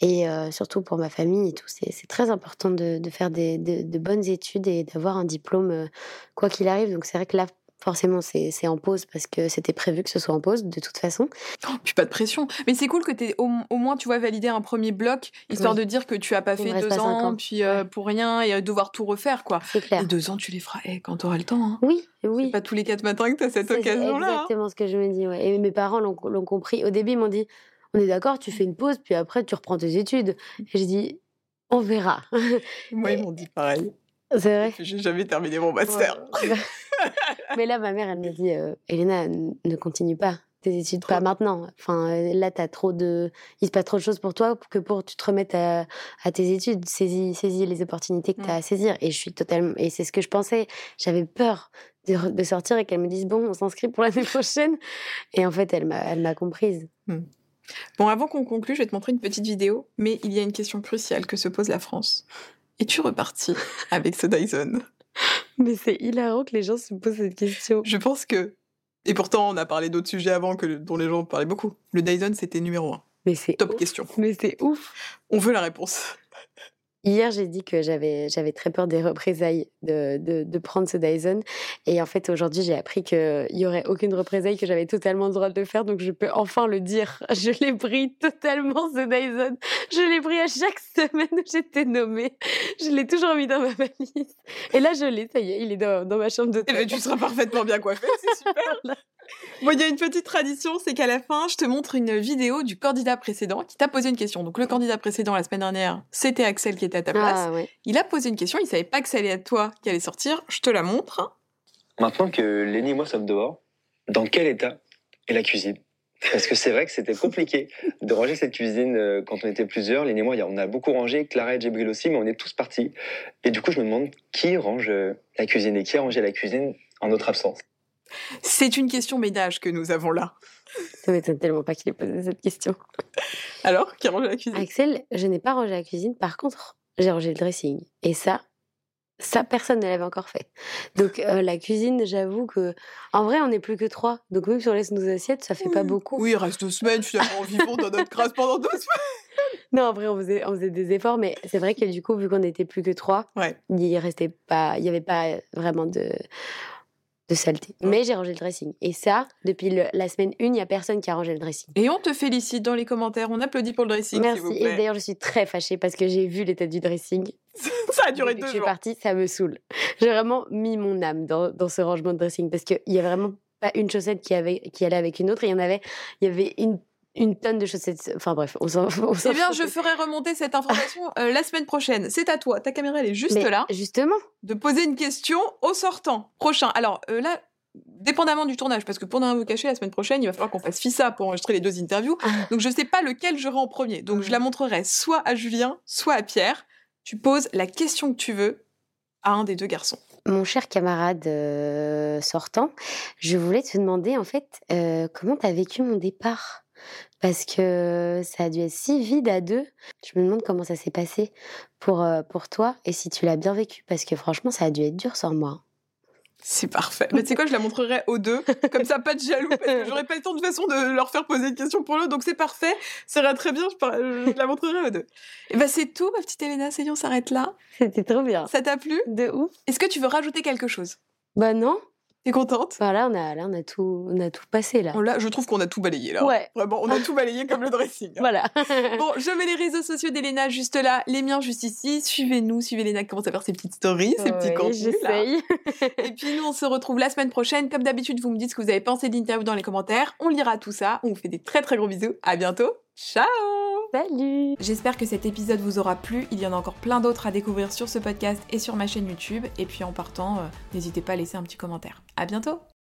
Et euh, surtout pour ma famille et tout, c'est très important de, de faire des, de, de bonnes études et d'avoir un diplôme, euh, quoi qu'il arrive. Donc c'est vrai que là, forcément, c'est c'est en pause parce que c'était prévu que ce soit en pause, de toute façon. Oh, puis pas de pression. Mais c'est cool que t'aies au, au moins, tu vois, validé un premier bloc, histoire Oui. de dire que tu as pas Il fait deux pas ans, ans. puis euh, Ouais. pour rien, et euh, devoir tout refaire, quoi. C'est clair. Et deux ans, tu les feras eh, quand t'auras le temps. Hein. Oui, C'est oui. pas tous les quatre matins que t'as cette C'est occasion-là. hein. exactement ce que je me dis. ouais. Et mes parents l'ont compris. Au début, ils m'ont dit On est d'accord, tu fais une pause, puis après, tu reprends tes études. Et j'ai dit On verra. Moi, ils m'ont dit pareil. C'est vrai. J'ai jamais terminé mon master. Ouais. Mais là, ma mère, elle me dit euh, Elena, ne continue pas tes études, Trop. pas maintenant. Enfin, euh, là, t'as trop de. Il se passe trop de choses pour toi que pour que tu te remettes à, à tes études. Saisis, saisis les opportunités que tu as Mm. à saisir. Et je suis totalement. Et c'est ce que je pensais. J'avais peur de, sortir et qu'elle me dise Bon, on s'inscrit pour l'année *laughs* prochaine. Et en fait, elle m'a elle m'a comprise. Bon, avant qu'on conclue, je vais te montrer une petite vidéo, mais il y a une question cruciale que se pose la France. Es-tu reparti avec ce Dyson *laughs* Mais c'est hilarant que les gens se posent cette question. Je pense que. Et pourtant, on a parlé d'autres sujets avant que, dont les gens parlaient beaucoup. Le Dyson, c'était numéro un. Mais c'est Top ouf. question. Mais c'est ouf. On veut la réponse. Hier, j'ai dit que j'avais, j'avais très peur des représailles de, de, de prendre ce Dyson. Et en fait, aujourd'hui, j'ai appris qu'il n'y aurait aucune représaille, que j'avais totalement le droit de le faire. Donc, je peux enfin le dire. *laughs* Je l'ai pris totalement, ce Dyson. Je l'ai pris à chaque *laughs* semaine où j'étais nommée. Je l'ai toujours mis dans ma valise. Et là, je l'ai, ça y est, il est dans, dans ma chambre Eh d'hôtel. ben, tu seras parfaitement bien coiffée, c'est super. *laughs* Bon, il y a une petite tradition, c'est qu'à la fin, je te montre une vidéo du candidat précédent qui t'a posé une question. Donc, le candidat précédent, la semaine dernière, c'était Axel qui était à ta place. Ah ouais. Il a posé une question, il savait pas que ça allait être toi qui allait sortir. Je te la montre. Maintenant que Lenny et moi sommes dehors, dans quel état est la cuisine? Parce que c'est vrai que c'était compliqué de ranger cette cuisine euh, quand on était plusieurs. Lenny et moi, on a beaucoup rangé, Clara et Djibril aussi, mais on est tous partis. Et du coup, je me demande qui range euh, la cuisine et qui a rangé la cuisine en notre absence? C'est une question ménage que nous avons là. Ça m'étonne tellement pas qu'il ait posé cette question. Alors, qui range la cuisine? Axel, je n'ai pas rangé la cuisine. Par contre, j'ai rangé le dressing. Et ça, ça, personne ne l'avait encore fait. Donc, euh, la cuisine, j'avoue que. En vrai, on n'est plus que trois. Donc, même si on laisse nos assiettes, ça fait pas beaucoup. Oui, il reste deux semaines, finalement, vivons dans notre crasse pendant deux semaines. Non, en vrai, on faisait, on faisait des efforts. Mais c'est vrai que du coup, vu qu'on n'était plus que trois, Ouais. il restait pas. Il n'y avait pas vraiment de de saleté. Mais j'ai rangé le dressing. Et ça, depuis le- la semaine 1, il n'y a personne qui a rangé le dressing. Et on te félicite dans les commentaires. On applaudit pour le dressing, vous Merci. Et d'ailleurs, je suis très fâchée parce que j'ai vu l'état du dressing. *laughs* Ça a duré deux je suis jours. partie, ça me saoule. *laughs* J'ai vraiment mis mon âme dans, dans ce rangement de dressing parce qu'il y a vraiment pas une chaussette qui, avait, qui allait avec une autre. Il y en avait, il y avait une, une tonne de chaussettes. Enfin bref, on s'en *laughs* Eh bien, je ferai remonter cette information euh, la semaine prochaine. C'est à toi. Ta caméra, elle est juste Mais là. Justement. De poser une question au sortant. Prochain. Alors euh, là, dépendamment du tournage, parce que pour ne rien vous cacher, la semaine prochaine, il va falloir qu'on fasse FISA pour enregistrer les deux interviews. Ah. Donc je sais pas lequel j'aurai en premier. Donc je la montrerai soit à Julien, soit à Pierre. Tu poses la question que tu veux à un des deux garçons. Mon cher camarade euh, sortant, je voulais te demander en fait comment tu as vécu mon départ? Parce que ça a dû être si vide à deux. Je me demande comment ça s'est passé pour, euh, pour toi et si tu l'as bien vécu parce que franchement ça a dû être dur sans moi. C'est parfait. Mais tu sais quoi, je la montrerai aux deux. Comme ça, pas de jaloux, parce que j'aurais pas le temps de toute façon de leur faire poser une question pour l'autre. Donc c'est parfait. Ça ira très bien, je, par- je la montrerai aux deux. Et ben c'est tout, ma petite Elena. Ça y est, on s'arrête là. *laughs* C'était trop bien. Ça t'a plu? De ouf. Est-ce que tu veux rajouter quelque chose? Bah non. T'es contente? Voilà, on a, là, on a tout, on a tout passé là. Oh là, Je trouve qu'on a tout balayé là. Ouais. Vraiment, on a tout balayé comme le dressing. hein. Voilà. *laughs* Bon, je mets les réseaux sociaux d'Elena juste là, les miens juste ici. Suivez-nous, suivez Elena qui commence à faire ses petites stories, ses petits contenus là. J'essaye. Et puis nous, on se retrouve la semaine prochaine. Comme d'habitude, vous me dites ce que vous avez pensé de l'interview dans les commentaires. On lira tout ça. On vous fait des très très gros bisous. À bientôt. Ciao Salut. J'espère que cet épisode vous aura plu. Il y en a encore plein d'autres à découvrir sur ce podcast et sur ma chaîne YouTube. Et puis en partant, euh, n'hésitez pas à laisser un petit commentaire. À bientôt